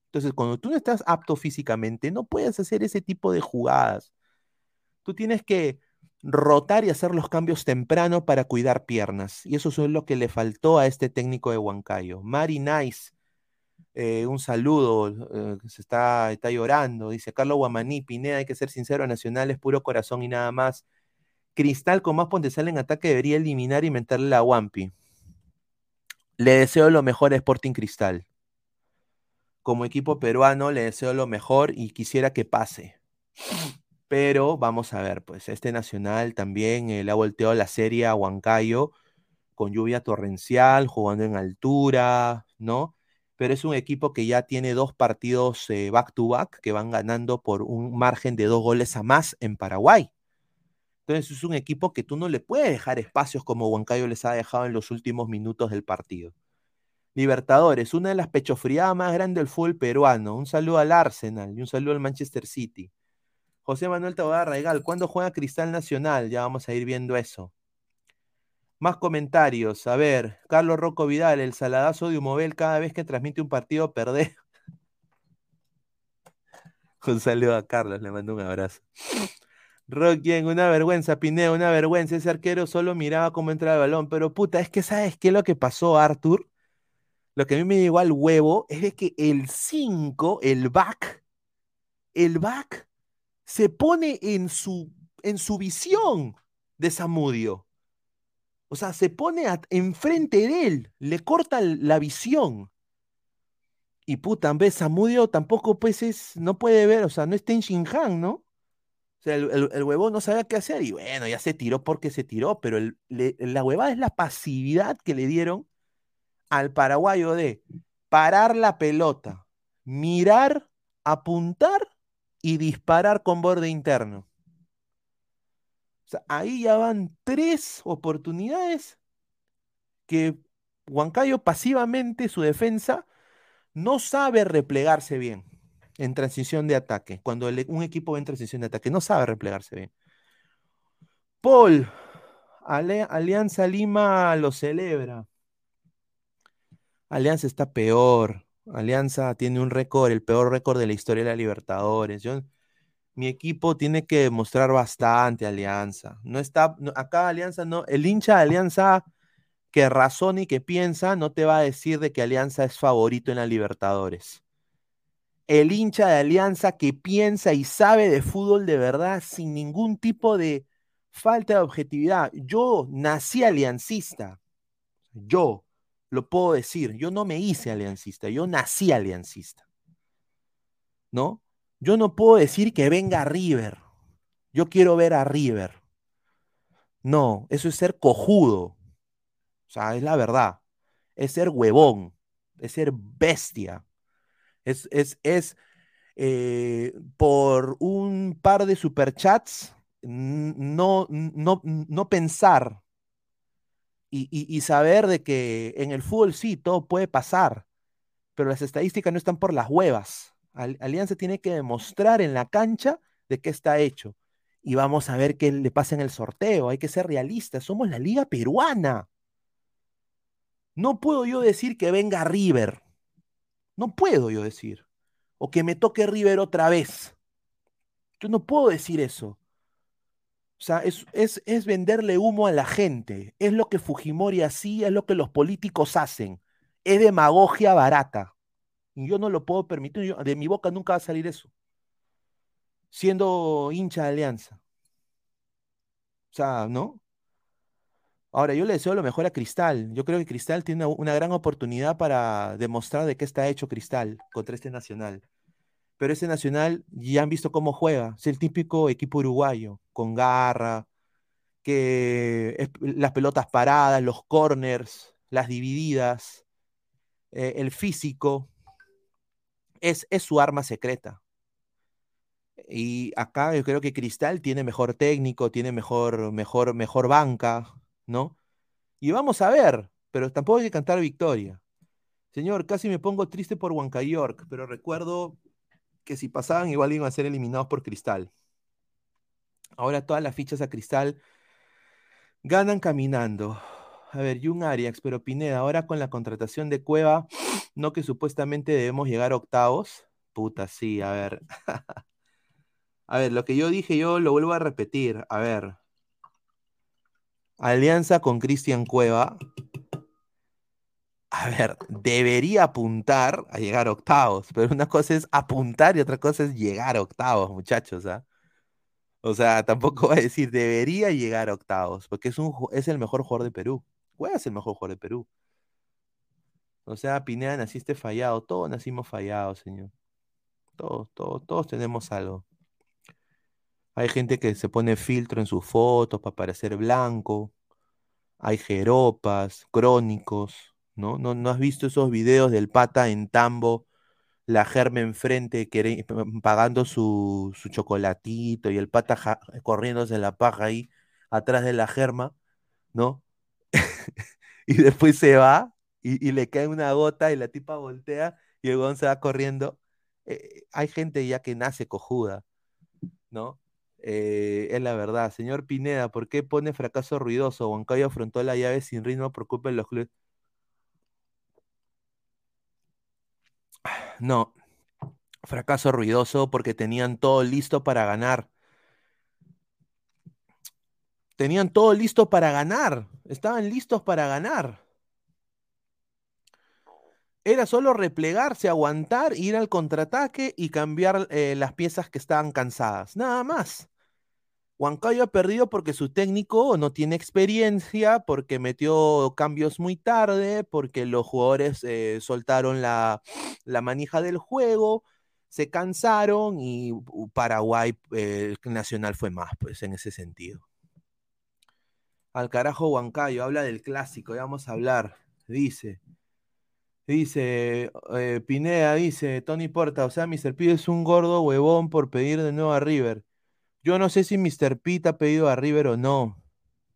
Entonces, cuando tú no estás apto físicamente, no puedes hacer ese tipo de jugadas. Tú tienes que rotar y hacer los cambios temprano para cuidar piernas. Y eso es lo que le faltó a este técnico de Huancayo. Mari Nice, eh, un saludo, eh, se está, está llorando. Dice Carlos Guamaní, Pineda, hay que ser sincero, Nacional es puro corazón y nada más. Cristal con más potencial en ataque debería eliminar y meterle la Wampi. Le deseo lo mejor a Sporting Cristal. Como equipo peruano le deseo lo mejor y quisiera que pase. Pero vamos a ver, pues este Nacional también le ha volteado la serie a Huancayo con lluvia torrencial, jugando en altura, ¿no? Pero es un equipo que ya tiene dos partidos eh, back to back que van ganando por un margen de dos goles a más en Paraguay. Entonces es un equipo que tú no le puedes dejar espacios como Huancayo les ha dejado en los últimos minutos del partido. Libertadores, una de las pechofriadas más grandes del fútbol peruano. Un saludo al Arsenal y un saludo al Manchester City. José Manuel Taboada Raigal, ¿cuándo juega Cristal Nacional? Ya vamos a ir viendo eso. Más comentarios. A ver, Carlos Rocco Vidal, el saladazo de Humovel cada vez que transmite un partido perder. un saludo a Carlos, le mando un abrazo. Rocky, una vergüenza, Pineo, una vergüenza. Ese arquero solo miraba cómo entraba el balón. Pero puta, es que ¿sabes qué es lo que pasó, Arthur? Lo que a mí me llegó al huevo es de que el 5, el back, el back se pone en su, en su visión de Samudio. O sea, se pone enfrente de él, le corta la visión. Y puta, en vez Samudio tampoco pues es, no puede ver, o sea, no está en Shinhan, ¿no? O sea, el, el, no sabía qué hacer y bueno, ya se tiró porque se tiró, pero la huevada es la pasividad que le dieron al paraguayo de parar la pelota, mirar, apuntar y disparar con borde interno. Ahí ya van tres oportunidades que Huancayo pasivamente, su defensa, no sabe replegarse bien en transición de ataque. Cuando un equipo va en transición de ataque, no sabe replegarse bien. Paul, Alianza Lima lo celebra. Alianza está peor. Alianza tiene un récord, el peor récord de la historia de la Libertadores. Yo, mi equipo tiene que demostrar bastante Alianza. No está, acá Alianza no, el hincha de Alianza que razona y que piensa no te va a decir de que Alianza es favorito en la Libertadores. El hincha de Alianza que piensa y sabe de fútbol de verdad sin ningún tipo de falta de objetividad. Yo nací aliancista. Yo lo puedo decir, yo no me hice aliancista, yo nací aliancista. ¿No? Yo no puedo decir que venga River. Yo quiero ver a River. No, eso es ser cojudo. O sea, es la verdad. Es ser huevón. Es ser bestia. Es, es, es eh, por un par de superchats no, no, no pensar y, saber de que en el fútbol sí, todo puede pasar, pero las estadísticas no están por las huevas. Alianza tiene que demostrar en la cancha de qué está hecho. Y vamos a ver qué le pasa en el sorteo. Hay que ser realistas. Somos la liga peruana. No puedo yo decir que venga River. No puedo yo decir. O que me toque River otra vez. Yo no puedo decir eso. O sea, es, es, venderle humo a la gente. Es lo que Fujimori hacía, es lo que los políticos hacen. Es demagogia barata. Y yo no lo puedo permitir. de mi boca nunca va a salir eso. Siendo hincha de alianza. O sea, ¿no? Ahora, yo le deseo lo mejor a Cristal. Yo creo que Cristal tiene una, una gran oportunidad para demostrar de qué está hecho Cristal contra este Nacional pero ese Nacional ya han visto cómo juega. Es el típico equipo uruguayo, con garra, que las pelotas paradas, los corners, las divididas, eh, el físico, es, es su arma secreta. Y acá yo creo que Cristal tiene mejor técnico, tiene mejor, mejor, mejor banca, ¿no? Y vamos a ver, pero tampoco hay que cantar victoria. Señor, casi me pongo triste por Huancayork, pero recuerdo que si pasaban igual iban a ser eliminados por Cristal. Ahora todas las fichas a Cristal ganan caminando. A ver, Jun Arias, pero Pineda, ahora con la contratación de Cueva, no que supuestamente debemos llegar a octavos. Puta, sí, a ver. a ver, lo que yo dije yo lo vuelvo a repetir. A ver. Alianza con Cristian Cueva. A ver, debería apuntar a llegar a octavos, pero una cosa es apuntar y otra cosa es llegar a octavos, muchachos, ¿ah? O sea, tampoco va a decir debería llegar a octavos, porque es, un, es el mejor jugador de Perú. Cueva es el mejor jugador de Perú. O sea, Pineda, naciste fallado. Todos nacimos fallados, señor. Todos, todos, todos tenemos algo. Hay gente que se pone filtro en sus fotos para parecer blanco. Hay jeropas, crónicos, ¿no? ¿no? ¿No has visto esos videos del pata en tambo, la germa enfrente, pagando su, su chocolatito y el pata ja- corriéndose la paja ahí atrás de la germa, ¿no? y después se va y, y le cae una gota y la tipa voltea y el se va corriendo. Eh, hay gente ya que nace cojuda, ¿no? Eh, es la verdad. Señor Pineda, ¿por qué pone fracaso ruidoso? Huancayo afrontó la llave sin ritmo de los clubes. No, fracaso ruidoso porque tenían todo listo para ganar. Tenían todo listo para ganar. Estaban listos para ganar. Era solo replegarse, aguantar, ir al contraataque y cambiar eh, las piezas que estaban cansadas. Nada más. Huancayo ha perdido porque su técnico no tiene experiencia, porque metió cambios muy tarde, porque los jugadores eh, soltaron la, la manija del juego, se cansaron y Paraguay, eh, Nacional fue más, pues, en ese sentido. Al carajo Huancayo, habla del clásico, ya vamos a hablar. Dice, dice, eh, Pineda dice, Tony Porta, o sea, Mr. P es un gordo huevón por pedir de nuevo a River. Yo no sé si Mr. Pete ha pedido a River o no,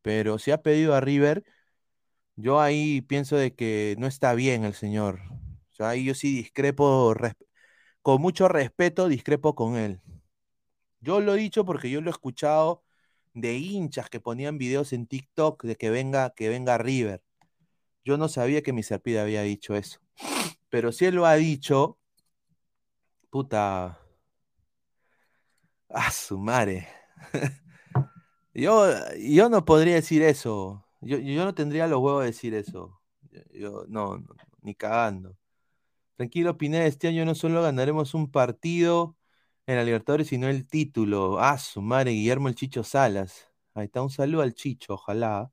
pero si ha pedido a River, yo ahí pienso de que no está bien el señor. O sea, ahí yo sí discrepo, con mucho respeto, discrepo con él. Yo lo he dicho porque yo lo he escuchado de hinchas que ponían videos en TikTok de que venga, que venga River. Yo no sabía que Mr. Pete había dicho eso. Pero si él lo ha dicho, puta, a su madre. Yo, yo no podría decir eso. Yo, yo no tendría los huevos de decir eso. Yo- no, no, ni cagando. Tranquilo, Pineda, este año no solo ganaremos un partido en la Libertadores, sino el título. Ah, su madre, Guillermo el Chicho Salas. Ahí está, un saludo al Chicho, ojalá.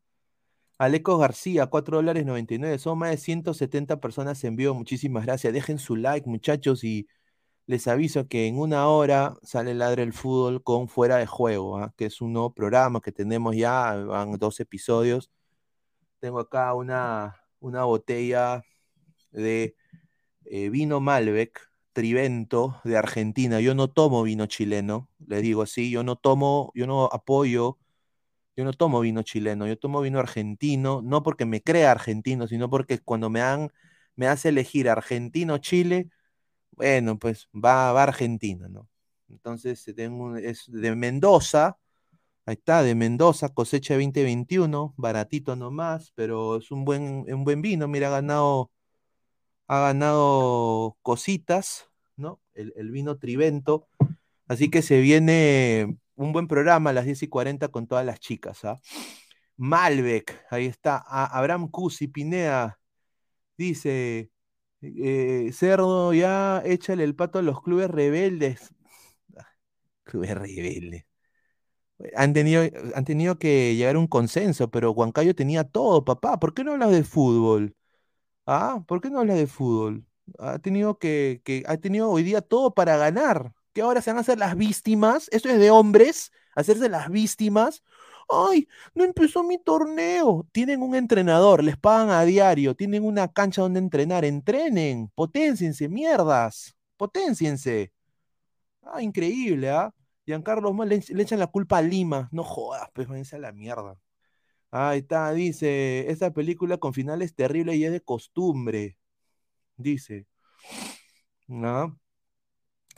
Alecos García, 4 dólares 99. Son más de 170 personas en vivo. Muchísimas gracias. Dejen su like, muchachos, y les aviso que en una hora sale Ladre el Fútbol con Fuera de Juego, ¿ah? que es un nuevo programa que tenemos ya, van dos episodios. Tengo acá una, una botella de eh, vino Malbec, Trivento, de Argentina. Yo no tomo vino chileno, les digo así, yo no tomo, yo no apoyo, yo no tomo vino chileno, yo tomo vino argentino, no porque me crea argentino, sino porque cuando me dan, me hace elegir Argentino o Chile, bueno, pues va, va Argentina, ¿no? Entonces eh, tengo es de Mendoza, ahí está, de Mendoza, cosecha 2021, baratito nomás, pero es un buen, un buen vino, mira, ha ganado, ha ganado cositas, ¿no? El, vino Trivento, así que se viene un buen programa a las 10 y 40 con todas las chicas, ¿ah? Malbec, ahí está, A- Abraham Cusi, Pinea, dice, eh, Cerdo, ya échale el pato a los clubes rebeldes. Ah, Clubes rebeldes. Han tenido, han tenido que llegar a un consenso, pero Huancayo tenía todo, papá. ¿Por qué no hablas de fútbol? ¿Ah? ¿Por qué no hablas de fútbol? Ha tenido que, que ha tenido hoy día todo para ganar. ¿Que ahora se van a hacer las víctimas? ¿Esto es de hombres? ¿Hacerse las víctimas? ¡Ay! No empezó mi torneo. Tienen un entrenador, les pagan a diario, tienen una cancha donde entrenar. Entrenen, potenciense, mierdas. Potenciense. Ah, increíble, ¿ah? Giancarlo Más le, le echan la culpa a Lima. No jodas, pues váyanse a la mierda. Ahí está, dice, esta película con finales terribles y es de costumbre. Dice. ¿No?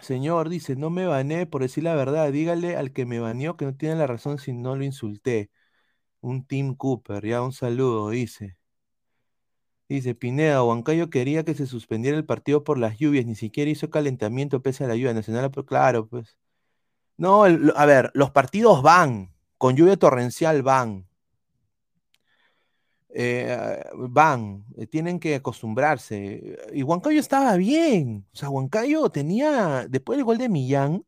Señor, dice, no me bané por decir la verdad. Dígale al que me baneó que no tiene la razón si no lo insulté. Un Tim Cooper, ya un saludo, dice. Dice, Pineda, Huancayo quería que se suspendiera el partido por las lluvias, ni siquiera hizo calentamiento pese a la lluvia nacional. Pero claro, pues. No, a ver, los partidos van, con lluvia torrencial van. Eh, van, eh, tienen que acostumbrarse. Y Huancayo estaba bien. O sea, Huancayo tenía, después del gol de Millán,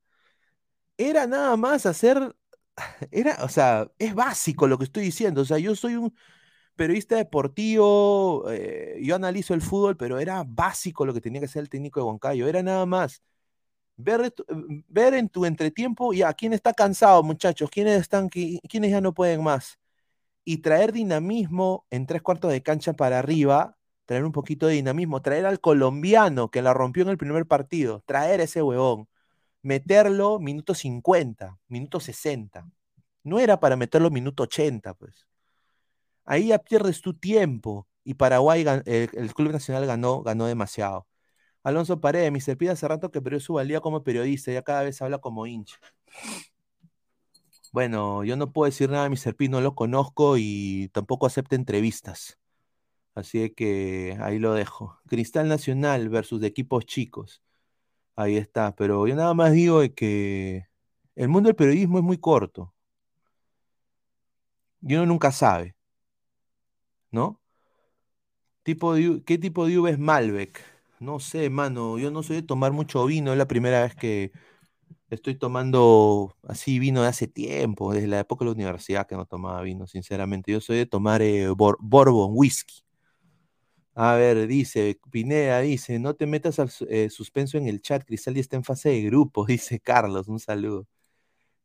era nada más hacer, era, o sea, es básico lo que estoy diciendo. O sea, yo soy un periodista deportivo, eh, yo analizo el fútbol, pero era básico lo que tenía que hacer el técnico de Huancayo. Era nada más ver, ver en tu entretiempo, ya, ¿quién está cansado, muchachos? ¿Quiénes están, qui- quiénes ya no pueden más? Y traer dinamismo en tres cuartos de cancha para arriba, traer un poquito de dinamismo, traer al colombiano que la rompió en el primer partido, traer ese huevón, meterlo minuto 50, minuto 60. No era para meterlo minuto 80, pues. Ahí ya pierdes tu tiempo y Paraguay, el, el Club Nacional ganó, ganó demasiado. Alonso Paredes, Mr. Pide hace rato que perdió su valía como periodista, ya cada vez habla como hincha. Bueno, yo no puedo decir nada de Mr. No lo conozco y tampoco acepta entrevistas. Así que ahí lo dejo. Cristal Nacional versus equipos chicos. Ahí está. Pero yo nada más digo que el mundo del periodismo es muy corto. Y uno nunca sabe. ¿No? Tipo ¿Qué tipo de uva es Malbec? No sé, mano. Yo no soy de tomar mucho vino. Es la primera vez que estoy tomando así vino de hace tiempo. Desde la época de la universidad que no tomaba vino, sinceramente. Yo soy de tomar eh, bor- Bourbon, whisky. A ver, dice, Pineda dice, no te metas al eh, suspenso en el chat, Cristal ya está en fase de grupo, dice Carlos, un saludo.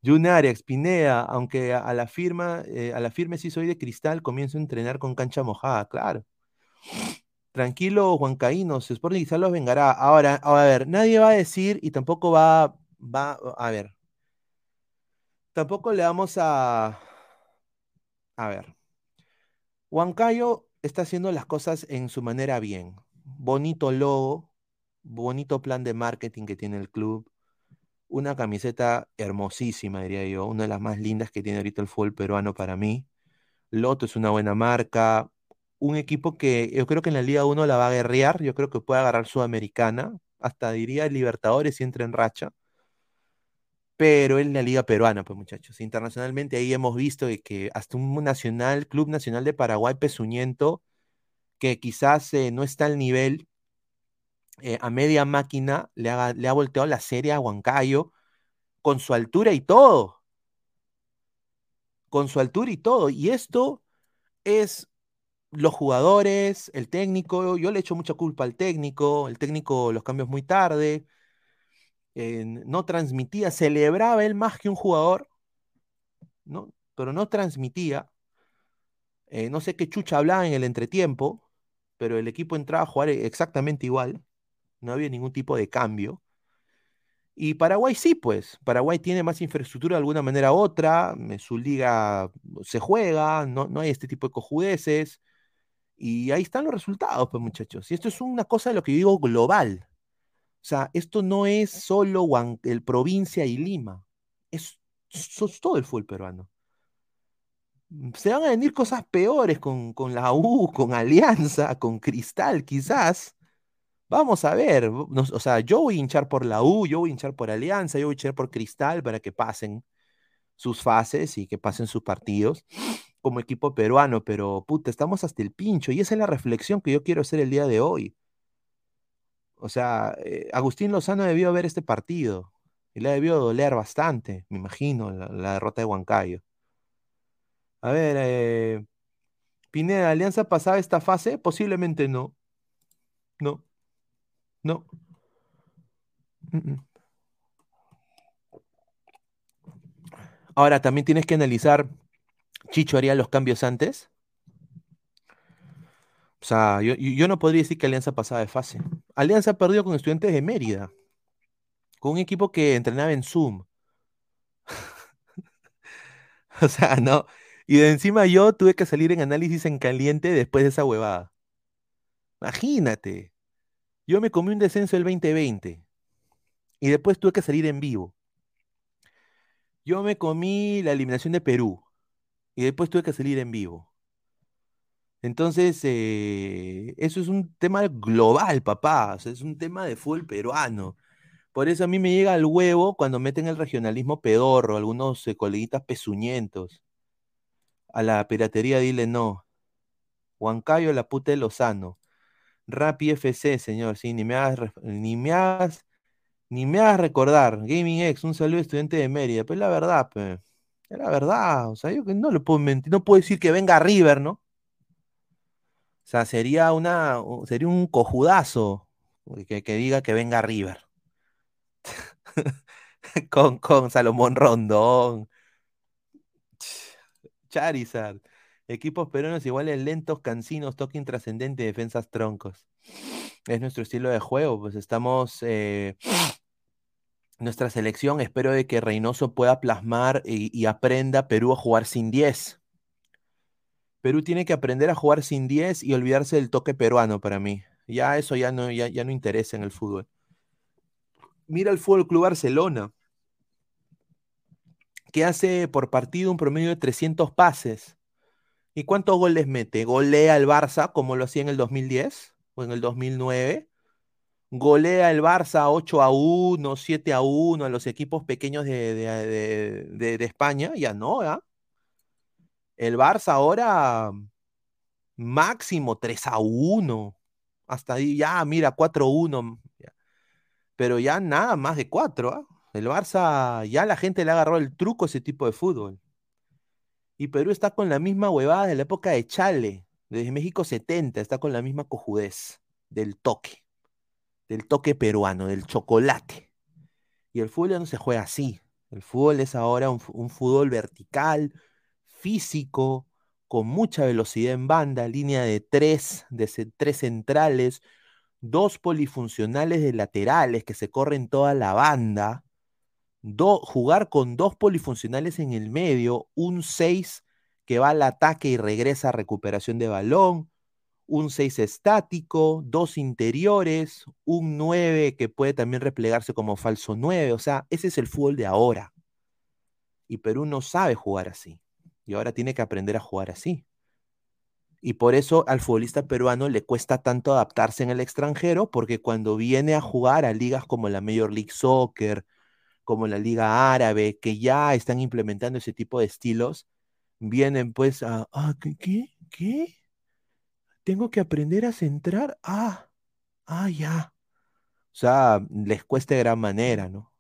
Jun Arias, Pineda, aunque a, la firma, eh, a la firme sí soy de Cristal, comienzo a entrenar con cancha mojada, claro. Tranquilo, Juancaínos, Sporting Cristal los vengará. Ahora, a ver, nadie va a decir y tampoco va, va, a ver, tampoco le vamos a, a ver, Huancayo está haciendo las cosas en su manera bien. Bonito logo, bonito plan de marketing que tiene el club, una camiseta hermosísima, diría yo, una de las más lindas que tiene ahorita el fútbol peruano para mí. Loto es una buena marca, un equipo que yo creo que en la Liga 1 la va a guerrear, yo creo que puede agarrar Sudamericana, hasta diría Libertadores si entra en racha, pero en la Liga Peruana, pues muchachos. Internacionalmente ahí hemos visto de que hasta un nacional, Club Nacional de Paraguay pesuñento, que quizás eh, no está al nivel eh, a media máquina, le, haga- le ha volteado la serie a Huancayo con su altura y todo. Con su altura y todo. Y esto es los jugadores, el técnico. Yo le echo mucha culpa al técnico. El técnico los cambios muy tarde. No transmitía, celebraba él más que un jugador, ¿no? Pero no transmitía. Eh, no sé qué chucha hablaba en el entretiempo, pero el equipo entraba a jugar exactamente igual. No había ningún tipo de cambio. Y Paraguay sí, pues. Paraguay tiene más infraestructura de alguna manera u otra. Su liga se juega, no, no hay este tipo de cojudeces. Y ahí están los resultados, pues, muchachos. Y esto es una cosa de lo que yo digo global. O sea, esto no es solo el provincia y Lima. Es, es todo el fútbol peruano. Se van a venir cosas peores con, con la U, con Alianza, con Cristal, quizás. Vamos a ver. nos- o sea, yo voy a hinchar por la U, yo voy a hinchar por Alianza, yo voy a hinchar por Cristal para que pasen sus fases y que pasen sus partidos como equipo peruano, pero puta, estamos hasta el pincho y esa es la reflexión que yo quiero hacer el día de hoy. O sea, eh, Agustín Lozano debió ver este partido y le debió doler bastante, me imagino, la, derrota de Huancayo. A ver, eh, Pineda, ¿Alianza pasaba esta fase? Posiblemente no. No, no. Ahora, también tienes que analizar, ¿Chicho haría los cambios antes? O sea, yo, yo- no podría decir que Alianza pasaba de fase. Alianza perdió con estudiantes de Mérida, con un equipo que entrenaba en Zoom. O sea, no. Y de encima yo tuve que salir en análisis en caliente después de esa huevada. Imagínate. Yo me comí un descenso el 2020 y después tuve que salir en vivo. Yo me comí la eliminación de Perú y después tuve que salir en vivo. Entonces, eh, eso es un tema global, papá. es un tema de fútbol peruano. Por eso a mí me llega al huevo cuando meten el regionalismo pedorro, algunos eh, coleguitas pezuñentos. A la piratería dile no. Huancayo, la puta de Lozano. Rappi FC, señor, sí, ni me hagas, ni me hagas, ni me hagas recordar. Gaming X, un saludo estudiante de Mérida. Pues la verdad, pe. Es la verdad. O sea, yo no le puedo mentir, no puedo decir que venga River, ¿no? O sea, sería una, sería un cojudazo que, que diga que venga River. Con, con Salomón Rondón, Charizard. Equipos peruanos iguales lentos, cansinos, toque intrascendente, defensas troncos. Es nuestro estilo de juego, pues estamos... eh, nuestra selección, espero de que Reynoso pueda plasmar y, y aprenda Perú a jugar sin 10. Perú tiene que aprender a jugar sin 10 y olvidarse del toque peruano para mí. Ya eso ya no, ya, ya no interesa en el fútbol. Mira el Fútbol Club Barcelona, que hace por partido un promedio de 300 pases. ¿Y cuántos goles mete? ¿Golea al Barça como lo hacía en el 2010 o en el 2009? golea el Barça 8 a 1, 7 a 1 a los equipos pequeños de, de- de- España, ya no, ¿ah? El Barça ahora máximo 3 a 1, hasta ahí ya, mira, 4 a 1, ya. pero ya nada más de 4, ¿ah? El Barça, ya la gente le agarró el truco a ese tipo de fútbol. Y Perú está con la misma huevada de la época de Chale, desde México 70, está con la misma cojudez del toque del toque peruano, del chocolate. Y el fútbol ya no se juega así. El fútbol es ahora un, un fútbol vertical, físico, con mucha velocidad en banda, línea de tres, tres centrales, dos polifuncionales de laterales que se corren toda la banda, do- jugar con dos polifuncionales en el medio, un 6 que va al ataque y regresa a recuperación de balón, un 6 estático, dos interiores, un 9 que puede también replegarse como falso 9. O sea, ese es el fútbol de ahora. Y Perú no sabe jugar así. Y ahora tiene que aprender a jugar así. Y por eso al futbolista peruano le cuesta tanto adaptarse en el extranjero, porque cuando viene a jugar a ligas como la Major League Soccer, como la Liga Árabe, que ya están implementando ese tipo de estilos, vienen pues a, ah, ¿qué? ¿Qué? ¿Qué? Tengo que aprender a centrar. Ah, ah, ya. O sea, les cuesta de gran manera, ¿no?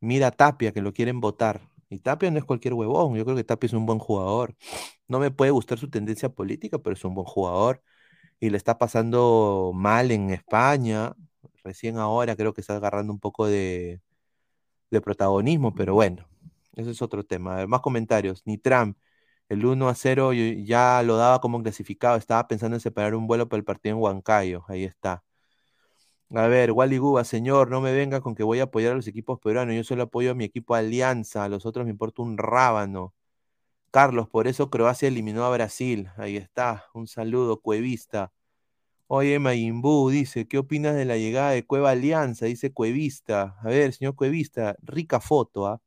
Mira Tapia, que lo quieren votar. Y Tapia no es cualquier huevón. Yo creo que Tapia es un buen jugador. No me puede gustar su tendencia política, pero es un buen jugador. Y le está pasando mal en España. Recién ahora creo que está agarrando un poco de, protagonismo, pero bueno, ese es otro tema. A ver, más comentarios. Ni Trump. El 1 a 0 yo ya lo daba como clasificado. Estaba pensando en separar un vuelo para el partido en Huancayo. Ahí está. A ver, Wally Guba, señor, no me venga con que voy a apoyar a los equipos peruanos. Yo solo apoyo a mi equipo Alianza. A los otros me importa un rábano. Carlos, por eso Croacia eliminó a Brasil. Ahí está. Un saludo, Cuevista. Oye, Mayimbu dice, ¿qué opinas de la llegada de Cueva Alianza? Dice Cuevista. A ver, señor Cuevista, rica foto, ¿ah?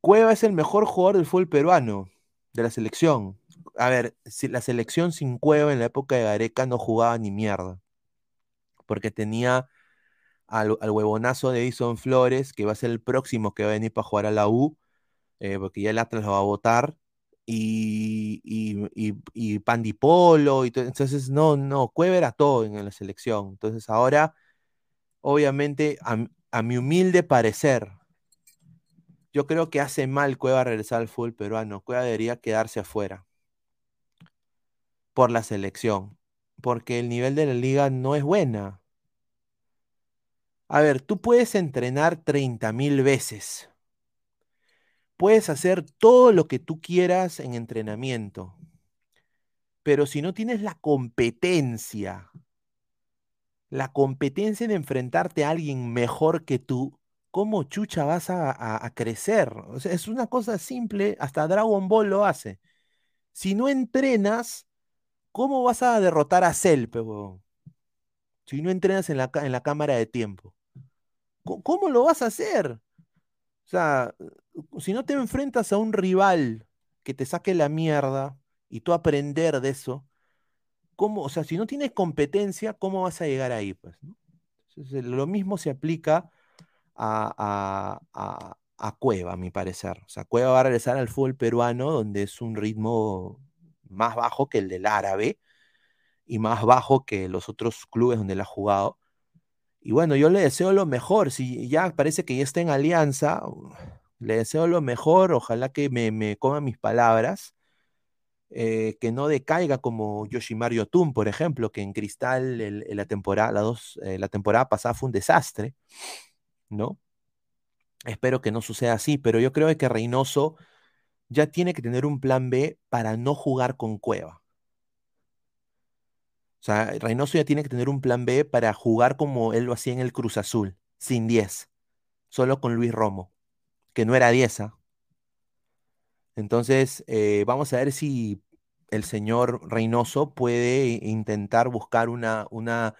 Cueva es el mejor jugador del fútbol peruano, de la selección. A ver, si la selección sin Cueva en la época de Gareca no jugaba ni mierda. Porque tenía al, al huevonazo de Edison Flores, que va a ser el próximo que va a venir para jugar a la U, eh, porque ya el Atlas lo va a votar. Y, y, y, Pandipolo, y to- entonces no, no, Cueva era todo en la selección. Entonces ahora, obviamente, a, a mi humilde parecer, yo creo que hace mal Cueva regresar al fútbol peruano. Cueva debería quedarse afuera por la selección, porque el nivel de la liga no es buena. A ver, tú puedes entrenar 30 mil veces, puedes hacer todo lo que tú quieras en entrenamiento, pero si no tienes la competencia, la competencia de enfrentarte a alguien mejor que tú, ¿cómo chucha vas a, crecer? Es una cosa simple, hasta Dragon Ball lo hace. Si no entrenas, ¿cómo vas a derrotar a Cell, huevón? Si no entrenas en la, en la cámara de tiempo. ¿Cómo, lo vas a hacer? O sea, si no te enfrentas a un rival que te saque la mierda y tú aprender de eso, ¿cómo? O sea, si no tienes competencia, ¿cómo vas a llegar ahí? Pues, lo mismo se aplica a, a- a- a Cueva, a mi parecer. O sea, Cueva va a regresar al fútbol peruano, donde es un ritmo más bajo que el del árabe y más bajo que los otros clubes donde él ha jugado. Y bueno, yo le deseo lo mejor. Si ya parece que ya está en alianza, le deseo lo mejor. Ojalá que me, me coma mis palabras. eh, que no decaiga como Yoshimaru Yotun, por ejemplo, que en Cristal el- la, temporada, la, dos, eh, la temporada pasada fue un desastre, ¿no? Espero que no suceda así, pero yo creo que Reynoso ya tiene que tener un plan B para no jugar con Cueva. O sea, Reynoso ya tiene que tener un plan B para jugar como él lo hacía en el Cruz Azul, sin 10, solo con Luis Romo, que no era 10. ¿ah? Entonces, eh, vamos a ver si el señor Reynoso puede intentar buscar una, una,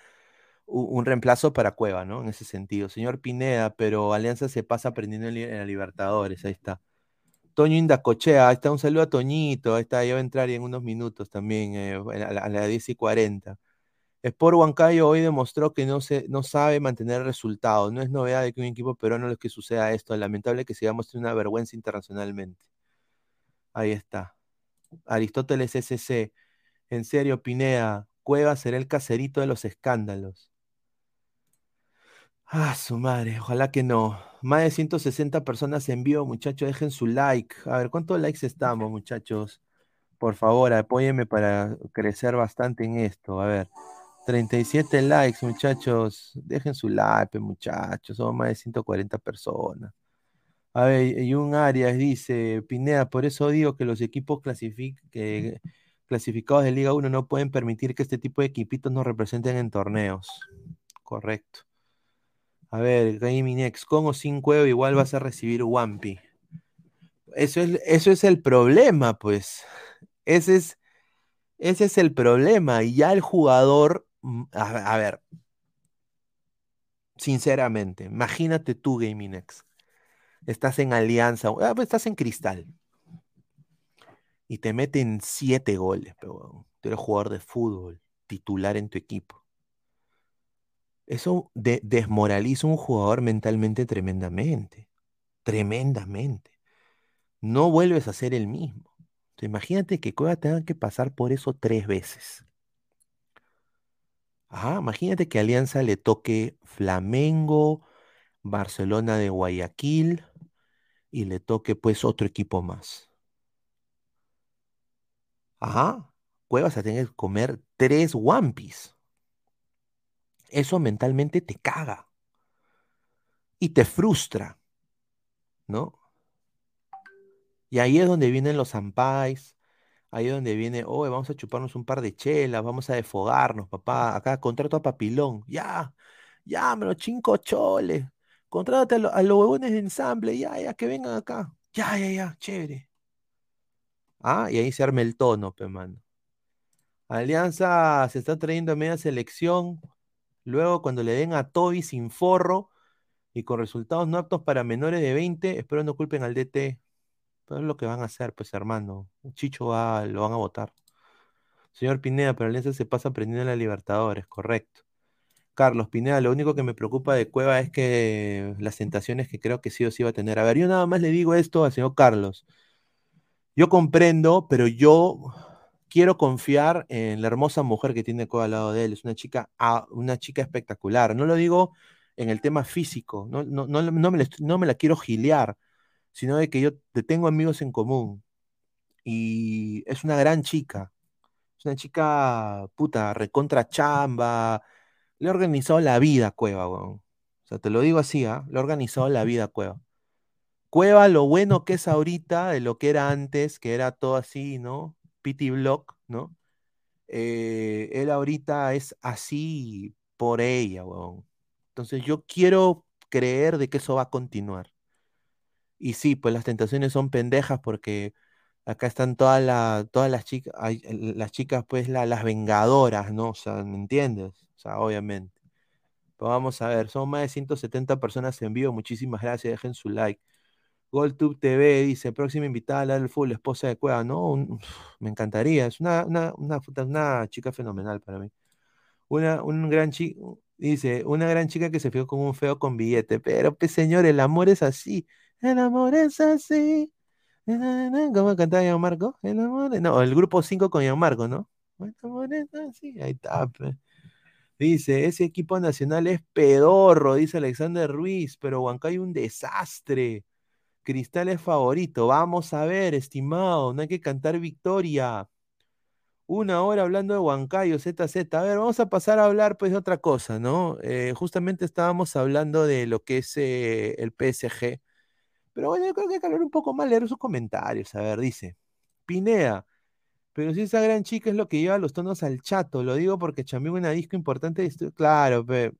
un reemplazo para Cueva, ¿no? En ese sentido. Señor Pineda, pero Alianza se pasa aprendiendo en la Libertadores, ahí está. Toño Indacochea, ahí está, un saludo a Toñito, ahí está, ya va a entrar en unos minutos también, eh, a la, las 10 y 40. Sport Huancayo hoy demostró que no, se, no sabe mantener resultados. No es novedad de que un equipo peruano lo que suceda esto. Lamentable que sigamos teniendo una vergüenza internacionalmente. Ahí está. Aristóteles SC. En serio, Pineda, Cueva será el caserito de los escándalos. Ah, su madre, ojalá que no. Más de 160 personas en vivo, muchachos, dejen su like. A ver, ¿cuántos likes estamos, muchachos? Por favor, apóyenme para crecer bastante en esto. A ver, 37 likes, muchachos. Dejen su like, muchachos. Somos más de 140 personas. A ver, y un Arias dice, Pineda, por eso digo que los equipos clasific- que- clasificados de Liga 1 no pueden permitir que este tipo de equipitos nos representen en torneos. Correcto. A ver, Gaming X, con o sin cueva igual vas a recibir Wampi. Eso es, eso es el problema, pues. Ese es, ese es el problema. Y ya el jugador, mm, a, a ver, sinceramente, imagínate tú, Gaming X. Estás en Alianza, ah, pues estás en Cristal. Y te meten siete goles, pero tú eres jugador de fútbol, titular en tu equipo. Eso de- desmoraliza a un jugador mentalmente tremendamente. Tremendamente. No vuelves a ser el mismo. Entonces, imagínate que Cueva tenga que pasar por eso tres veces. Ajá, imagínate que Alianza le toque Flamengo, Barcelona de Guayaquil y le toque pues otro equipo más. Ajá, Cuevas a tener que comer tres Wampis. Eso mentalmente te caga y te frustra, ¿no? Y ahí es donde vienen los ampais, ahí es donde viene, oye, vamos a chuparnos un par de chelas, vamos a desfogarnos, papá, acá contrato a Papilón, ya, ya, me los cinco choles, contrátate a los huevones de ensamble, ya, ya, que vengan acá, ya, ya, ya, chévere. Ah, y ahí se arma el tono, pe, mano. Alianza se está trayendo a media selección, luego cuando le den a Toby sin forro y con resultados no aptos para menores de 20, espero no culpen al DT. Pero es lo que van a hacer, pues hermano. Chicho va, lo van a votar. Señor Pineda, pero Alianza se pasa aprendiendo en la Libertadores, correcto. Carlos Pineda, lo único que me preocupa de Cueva es que las tentaciones que creo que sí o sí va a tener. A ver, yo nada más le digo esto al señor Carlos. Yo comprendo, pero yo quiero confiar en la hermosa mujer que tiene Cueva al lado de él. Es una chica, una chica espectacular. No lo digo en el tema físico, no, no, no, no me, la, estoy- no me la quiero gilear, sino de que yo te tengo amigos en común. Y es una gran chica. Es una chica, puta, recontra chamba. Le ha organizado la vida a Cueva, weón. O sea, te lo digo así, ¿ah? Le ha organizado la vida a Cueva. Cueva, lo bueno que es ahorita de lo que era antes, que era todo así, ¿no? Pity Block, ¿no? Eh, él ahorita es así por ella, weón. Entonces yo quiero creer de que eso va a continuar. Y sí, pues las tentaciones son pendejas porque acá están todas, todas las chicas, las chicas, pues la- las vengadoras, ¿no? O sea, ¿me entiendes? O sea, obviamente. Pero vamos a ver, son más de 170 personas en vivo. Muchísimas gracias, dejen su like. GolTube TV dice, próxima invitada a la del full, esposa de Cueva, ¿no? Me encantaría, es una, una, una, chica fenomenal para mí. Una, un gran chico, dice, una gran chica que se fijó con un feo con billete, pero pues señor, el amor es así, el amor es así. ¿Cómo cantaba Gianmarco? El amor es- No, el grupo 5 con Gianmarco, ¿no? El amor es así, ahí está, pe. Dice, ese equipo nacional es pedorro, dice Alexander Ruiz, pero Huancayo un desastre. Cristal es favorito. Vamos a ver, estimado, no hay que cantar victoria. Una hora hablando de Huancayo, ZZ. A ver, vamos a pasar a hablar pues de otra cosa, ¿no? Eh, justamente estábamos hablando de lo que es eh, el PSG. Pero bueno, yo creo que hay que hablar un poco más, leer sus comentarios. A ver, dice, Pineda, pero si esa gran chica es lo que lleva los tonos al chato, lo digo porque chambeó una disco importante. estoy- Claro, pe.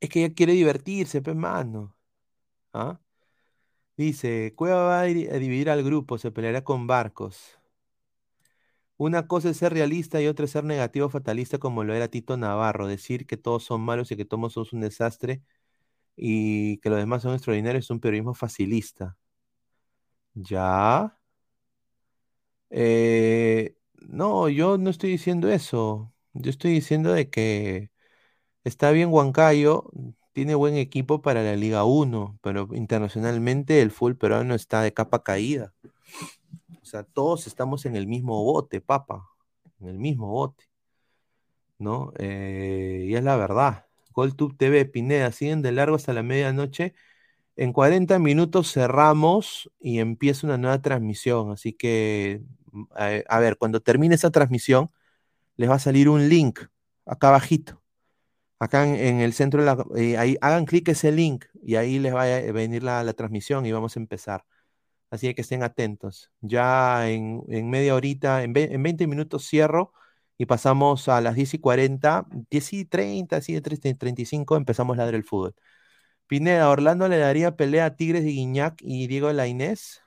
Es que ella quiere divertirse, pe, mano. ¿Ah? Dice, Cueva va a di- a dividir al grupo, se peleará con Barcos. Una cosa es ser realista y otra es ser negativo fatalista como lo era Tito Navarro, decir que todos son malos y que todos somos un desastre y que los demás son extraordinarios es un periodismo facilista. ¿Ya? Eh, no, yo no estoy diciendo eso. Yo estoy diciendo de que está bien Huancayo, tiene buen equipo para la Liga 1, pero internacionalmente el fútbol peruano está de capa caída. O sea, todos estamos en el mismo bote, papa, en el mismo bote, ¿no? Eh, y es la verdad. GolTube TV, Pineda, siguen de largo hasta la medianoche. En 40 minutos cerramos y empieza una nueva transmisión. Así que, mm, a, a ver, cuando termine esa transmisión, les va a salir un link acá abajito. Acá en, el centro de la... eh, ahí hagan clic ese link y ahí les va a venir la, la transmisión y vamos a empezar. Así que estén atentos. Ya en, media horita, en, ve- en 20 minutos cierro y pasamos a las 10 y 40, 10 y 30, así de 30 y 35 empezamos Ladre el Fútbol. Pineda, Orlando le daría pelea a Tigres de Guiñac y Diego Lainez.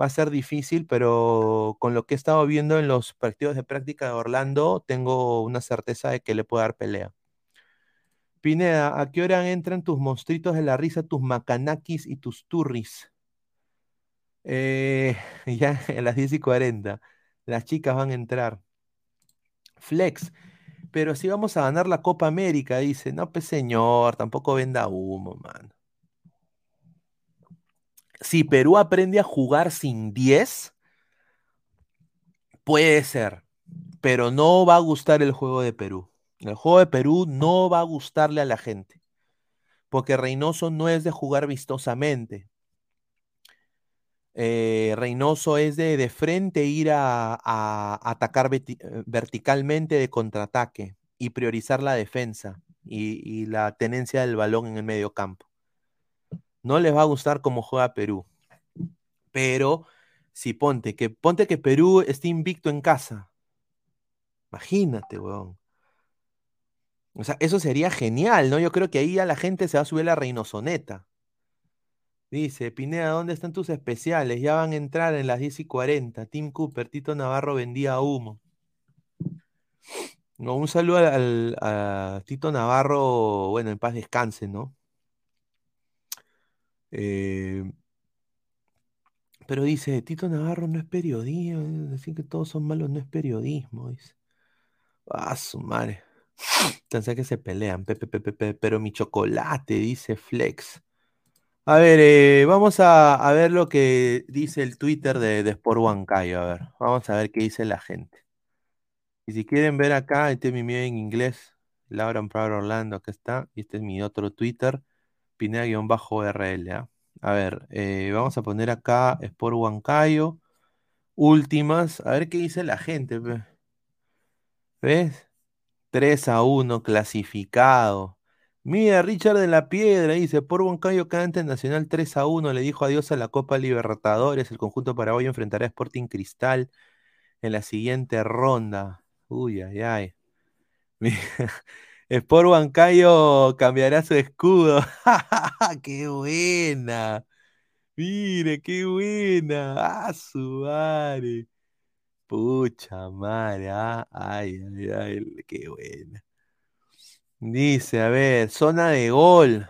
Va a ser difícil, pero con lo que he estado viendo en los partidos de práctica de Orlando, tengo una certeza de que le puede dar pelea. Pineda, ¿a qué hora entran tus monstruitos de la risa, tus macanakis y tus turris? Eh, ya a las 10 y 40. Las chicas van a entrar. Flex, pero si vamos a ganar la Copa América, dice. No, pues señor, tampoco venda humo, mano. Si Perú aprende a jugar sin 10, puede ser, pero no va a gustar el juego de Perú. El juego de Perú no va a gustarle a la gente, porque Reynoso no es de jugar vistosamente. Eh, Reynoso es de, de frente ir a, atacar verticalmente de contraataque y priorizar la defensa y, y la tenencia del balón en el medio campo. No les va a gustar cómo juega Perú. Pero si ponte que, ponte que Perú esté invicto en casa. Imagínate, weón. O sea, eso sería genial, ¿no? Yo creo que ahí a la gente se va a subir la reinosoneta. Dice, Pineda, ¿dónde están tus especiales? Ya van a entrar en las 10 y 40. Tim Cooper, Tito Navarro vendía humo. No, un saludo al, al- a Tito Navarro, bueno, en paz descanse, ¿no? Eh, pero dice, Tito Navarro no es periodismo, decir que todos son malos no es periodismo, dice. Ah, su madre. Pensé que se pelean, pe, pe, pe, pe, pe, pero mi chocolate, dice Flex. A ver, eh, vamos a, ver lo que dice el Twitter de, de Sport. A ver, vamos a ver qué dice la gente. Y si quieren ver acá, este es mi medio en inglés, Laura Proud Orlando, acá está. Y este es mi otro Twitter, Pineda-RL. ¿ah? A ver, eh, vamos a poner acá Sport Huancayo, últimas, a ver qué dice la gente. ¿Ves? 3 a 1 clasificado. Mira, Richard de la Piedra dice, por Huancayo Cante Nacional 3 a 1 le dijo adiós a la Copa Libertadores. El conjunto paraguayo enfrentará a Sporting Cristal en la siguiente ronda. Uy, ay, ay. Mira, Sport Huancayo cambiará su escudo. ¡Qué buena! Mire, qué buena. ¡Ah, su madre! Pucha madre, ah, Ay, ay, ay, qué buena. Dice, a ver, zona de gol.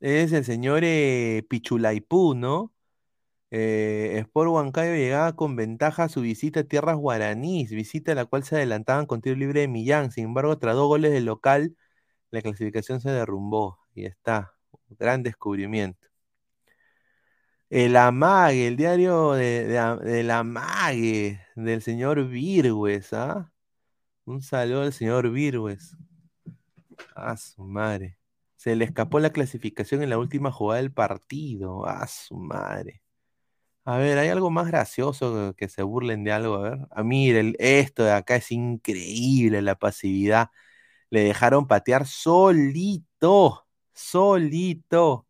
Es el señor eh, Pichulaipú, ¿no? Eh, Sport Huancayo llegaba con ventaja a su visita a tierras guaraníes, visita a la cual se adelantaban con tiro libre de Millán. Sin embargo, tras dos goles del local, la clasificación se derrumbó. Y está, gran descubrimiento. El Amague, el diario de, de- del Amague, del señor Virgües, ¿ah? Un saludo al señor Virgües. A su madre. Se le escapó la clasificación en la última jugada del partido. A su madre. A ver, ¿hay algo más gracioso que, se burlen de algo? A ver. Ah, mire, el- esto de acá es increíble, la pasividad. Le dejaron patear solito, solito.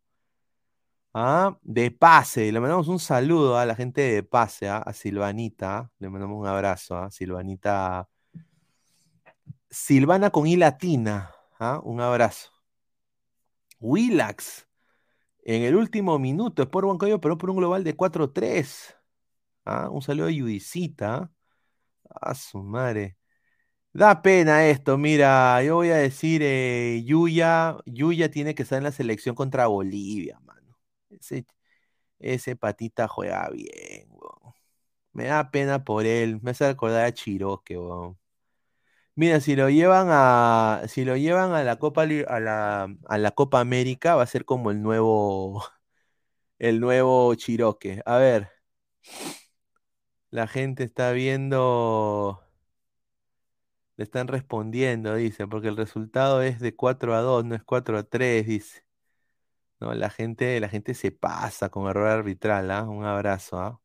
¿Ah? De pase, le mandamos un saludo a la gente de pase, ¿ah? a Silvanita, ¿ah? le mandamos un abrazo a Silvanita. Silvana con I latina, ¿ah? un abrazo. Willax, en el último minuto, Sport Huancayo pero por un global de 4-3. ¿ah? Un saludo a Judicita. A su madre. Da pena esto, mira, yo voy a decir, eh, Yuya, Yuya tiene que estar en la selección contra Bolivia, mano. Ese, ese patita juega bien, weón. Me da pena por él, me hace acordar a Chiroque, weón. Mira, si lo llevan a, si lo llevan a la Copa, a la, a la Copa América, va a ser como el nuevo, el nuevo Chiroque. A ver, la gente está viendo. Le están respondiendo, dice, porque el resultado es de 4 a 2, no es 4 a 3, dice. No, la gente, la gente se pasa con error arbitral, ¿ah? Un abrazo, ¿ah?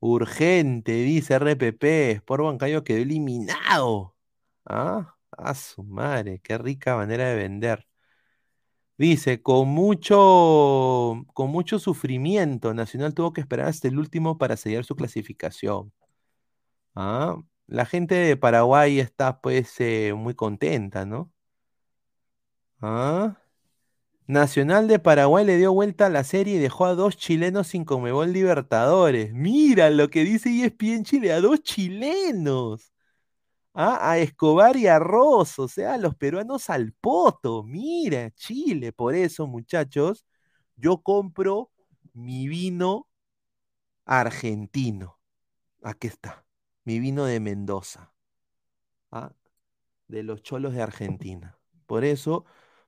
Urgente, dice RPP, Sport Huancayo quedó eliminado. ¿Ah? A su madre, qué rica manera de vender. Dice, con mucho, con mucho sufrimiento, Nacional tuvo que esperar hasta el último para sellar su clasificación. ¿Ah? La gente de Paraguay está pues eh, muy contenta, ¿no? ¿Ah? Nacional de Paraguay le dio vuelta a la serie y dejó a dos chilenos sin Conmebol Libertadores. Mira lo que dice ESPN Chile, a dos chilenos. Ah, a Escobar y a Ross, o sea, a los peruanos al poto. Mira, Chile. Por eso, muchachos, yo compro mi vino argentino. Aquí está, mi vino de Mendoza. Ah, de los cholos de Argentina. Por eso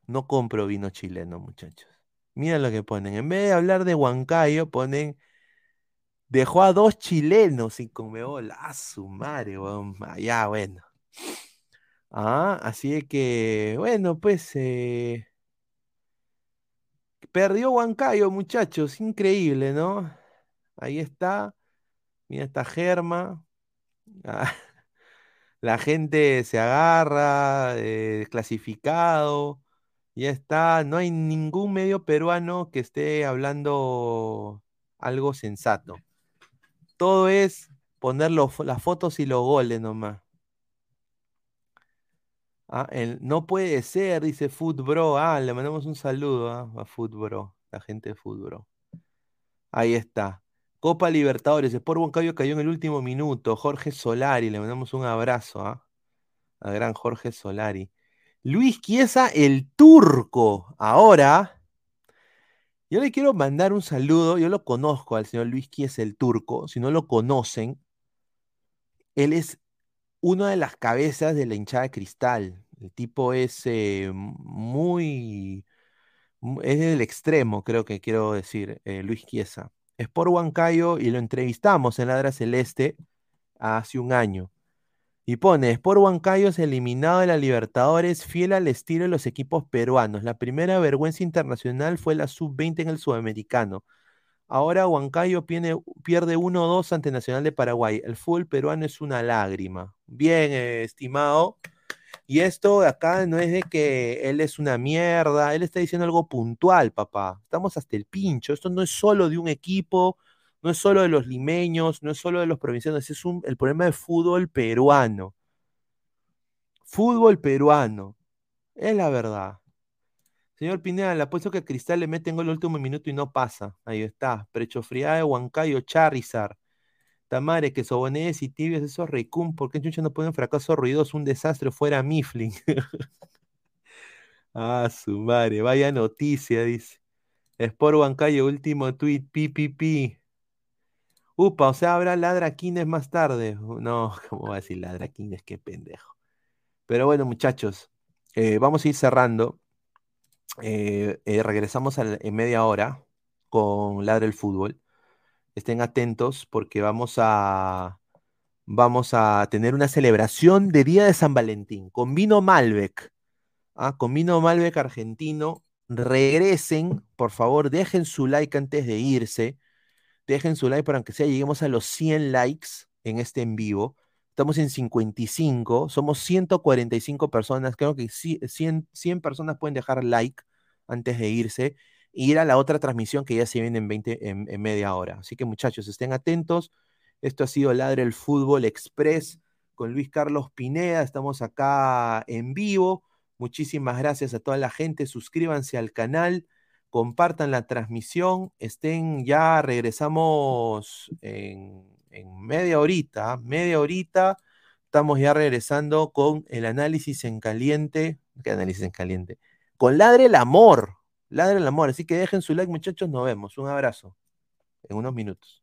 no compro vino chileno, muchachos. Mira lo que ponen. En vez de hablar de Huancayo, ponen. Dejó a dos chilenos sin Conmebol. A su madre, weón. Ya, bueno. Ah, así que, bueno, pues. eh, perdió Huancayo, muchachos. Increíble, ¿no? Ahí está. Mira esta Germa. Ah, La gente se agarra, eh, clasificado. Ya está. No hay ningún medio peruano que esté hablando algo sensato. Todo es poner las fotos y los goles nomás. Ah, el- no puede ser, dice Footbro. Ah, le mandamos un saludo ah, a Footbro, la gente de Footbro. Ahí está. Copa Libertadores, Sport Huancayo cayó en el último minuto. Jorge Solari, le mandamos un abrazo ¿ah? al gran Jorge Solari. Luis Chiesa, el turco. Ahora, yo le quiero mandar un saludo. Yo lo conozco al señor Luis Chiesa, el turco. Si no lo conocen, él es una de las cabezas de la hinchada de cristal. El tipo es eh, muy, mu- es del extremo, creo que quiero decir, eh, Luis Chiesa. Es por Huancayo y lo entrevistamos en Ladra Celeste hace un año. Y pone, Sport Huancayo eliminado de la Libertadores fiel al estilo de los equipos peruanos. La primera vergüenza internacional fue la sub-20 en el Sudamericano. Ahora Huancayo pierde, pierde 1-2 ante Nacional de Paraguay. El fútbol peruano es una lágrima. Bien, estimado. Y esto acá no es de que él es una mierda, él está diciendo algo puntual, papá. Estamos hasta el pincho. Esto no es solo de un equipo, no es solo de los limeños, no es solo de los provincianos, es un, el problema de fútbol peruano. Fútbol peruano. Es la verdad. Señor Pineda, apuesto que Cristal le mete en el último minuto y no pasa. Ahí está. Precho de Huancayo, Charizard. Tamare, que Sobonedes y Tibios, esos Recum, ¿por qué Chucha no ponen fracaso ruidoso? Un desastre fuera Mifflin. ah, su madre, vaya noticia, dice. Sport Huancayo, último tweet, PPP. Upa, o sea, habrá ladraquines más tarde. No, ¿cómo va a decir ladraquines? Qué pendejo. Pero bueno, muchachos, eh, vamos a ir cerrando. Eh, eh, regresamos en media hora con Ladra el Fútbol. Estén atentos porque vamos a, vamos a tener una celebración de Día de San Valentín con vino Malbec. ¿ah? Con vino Malbec argentino. Regresen, por favor, dejen su like antes de irse. Dejen su like para que sea lleguemos a los 100 likes en este en vivo. Estamos en 55, somos 145 personas. Creo que 100, 100 personas pueden dejar like antes de irse ir a la otra transmisión que ya se viene en, 20, en, media hora. Así que muchachos, estén atentos. Esto ha sido Ladre el Fútbol Express con Luis Carlos Pineda. Estamos acá en vivo. Muchísimas gracias a toda la gente. Suscríbanse al canal, compartan la transmisión. Estén ya, regresamos en, media horita, media horita. Estamos ya regresando con el análisis en caliente. ¿Qué análisis en caliente? Con Ladre el Amor. Ladre el amor. Así que dejen su like, muchachos. Nos vemos. Un abrazo. En unos minutos.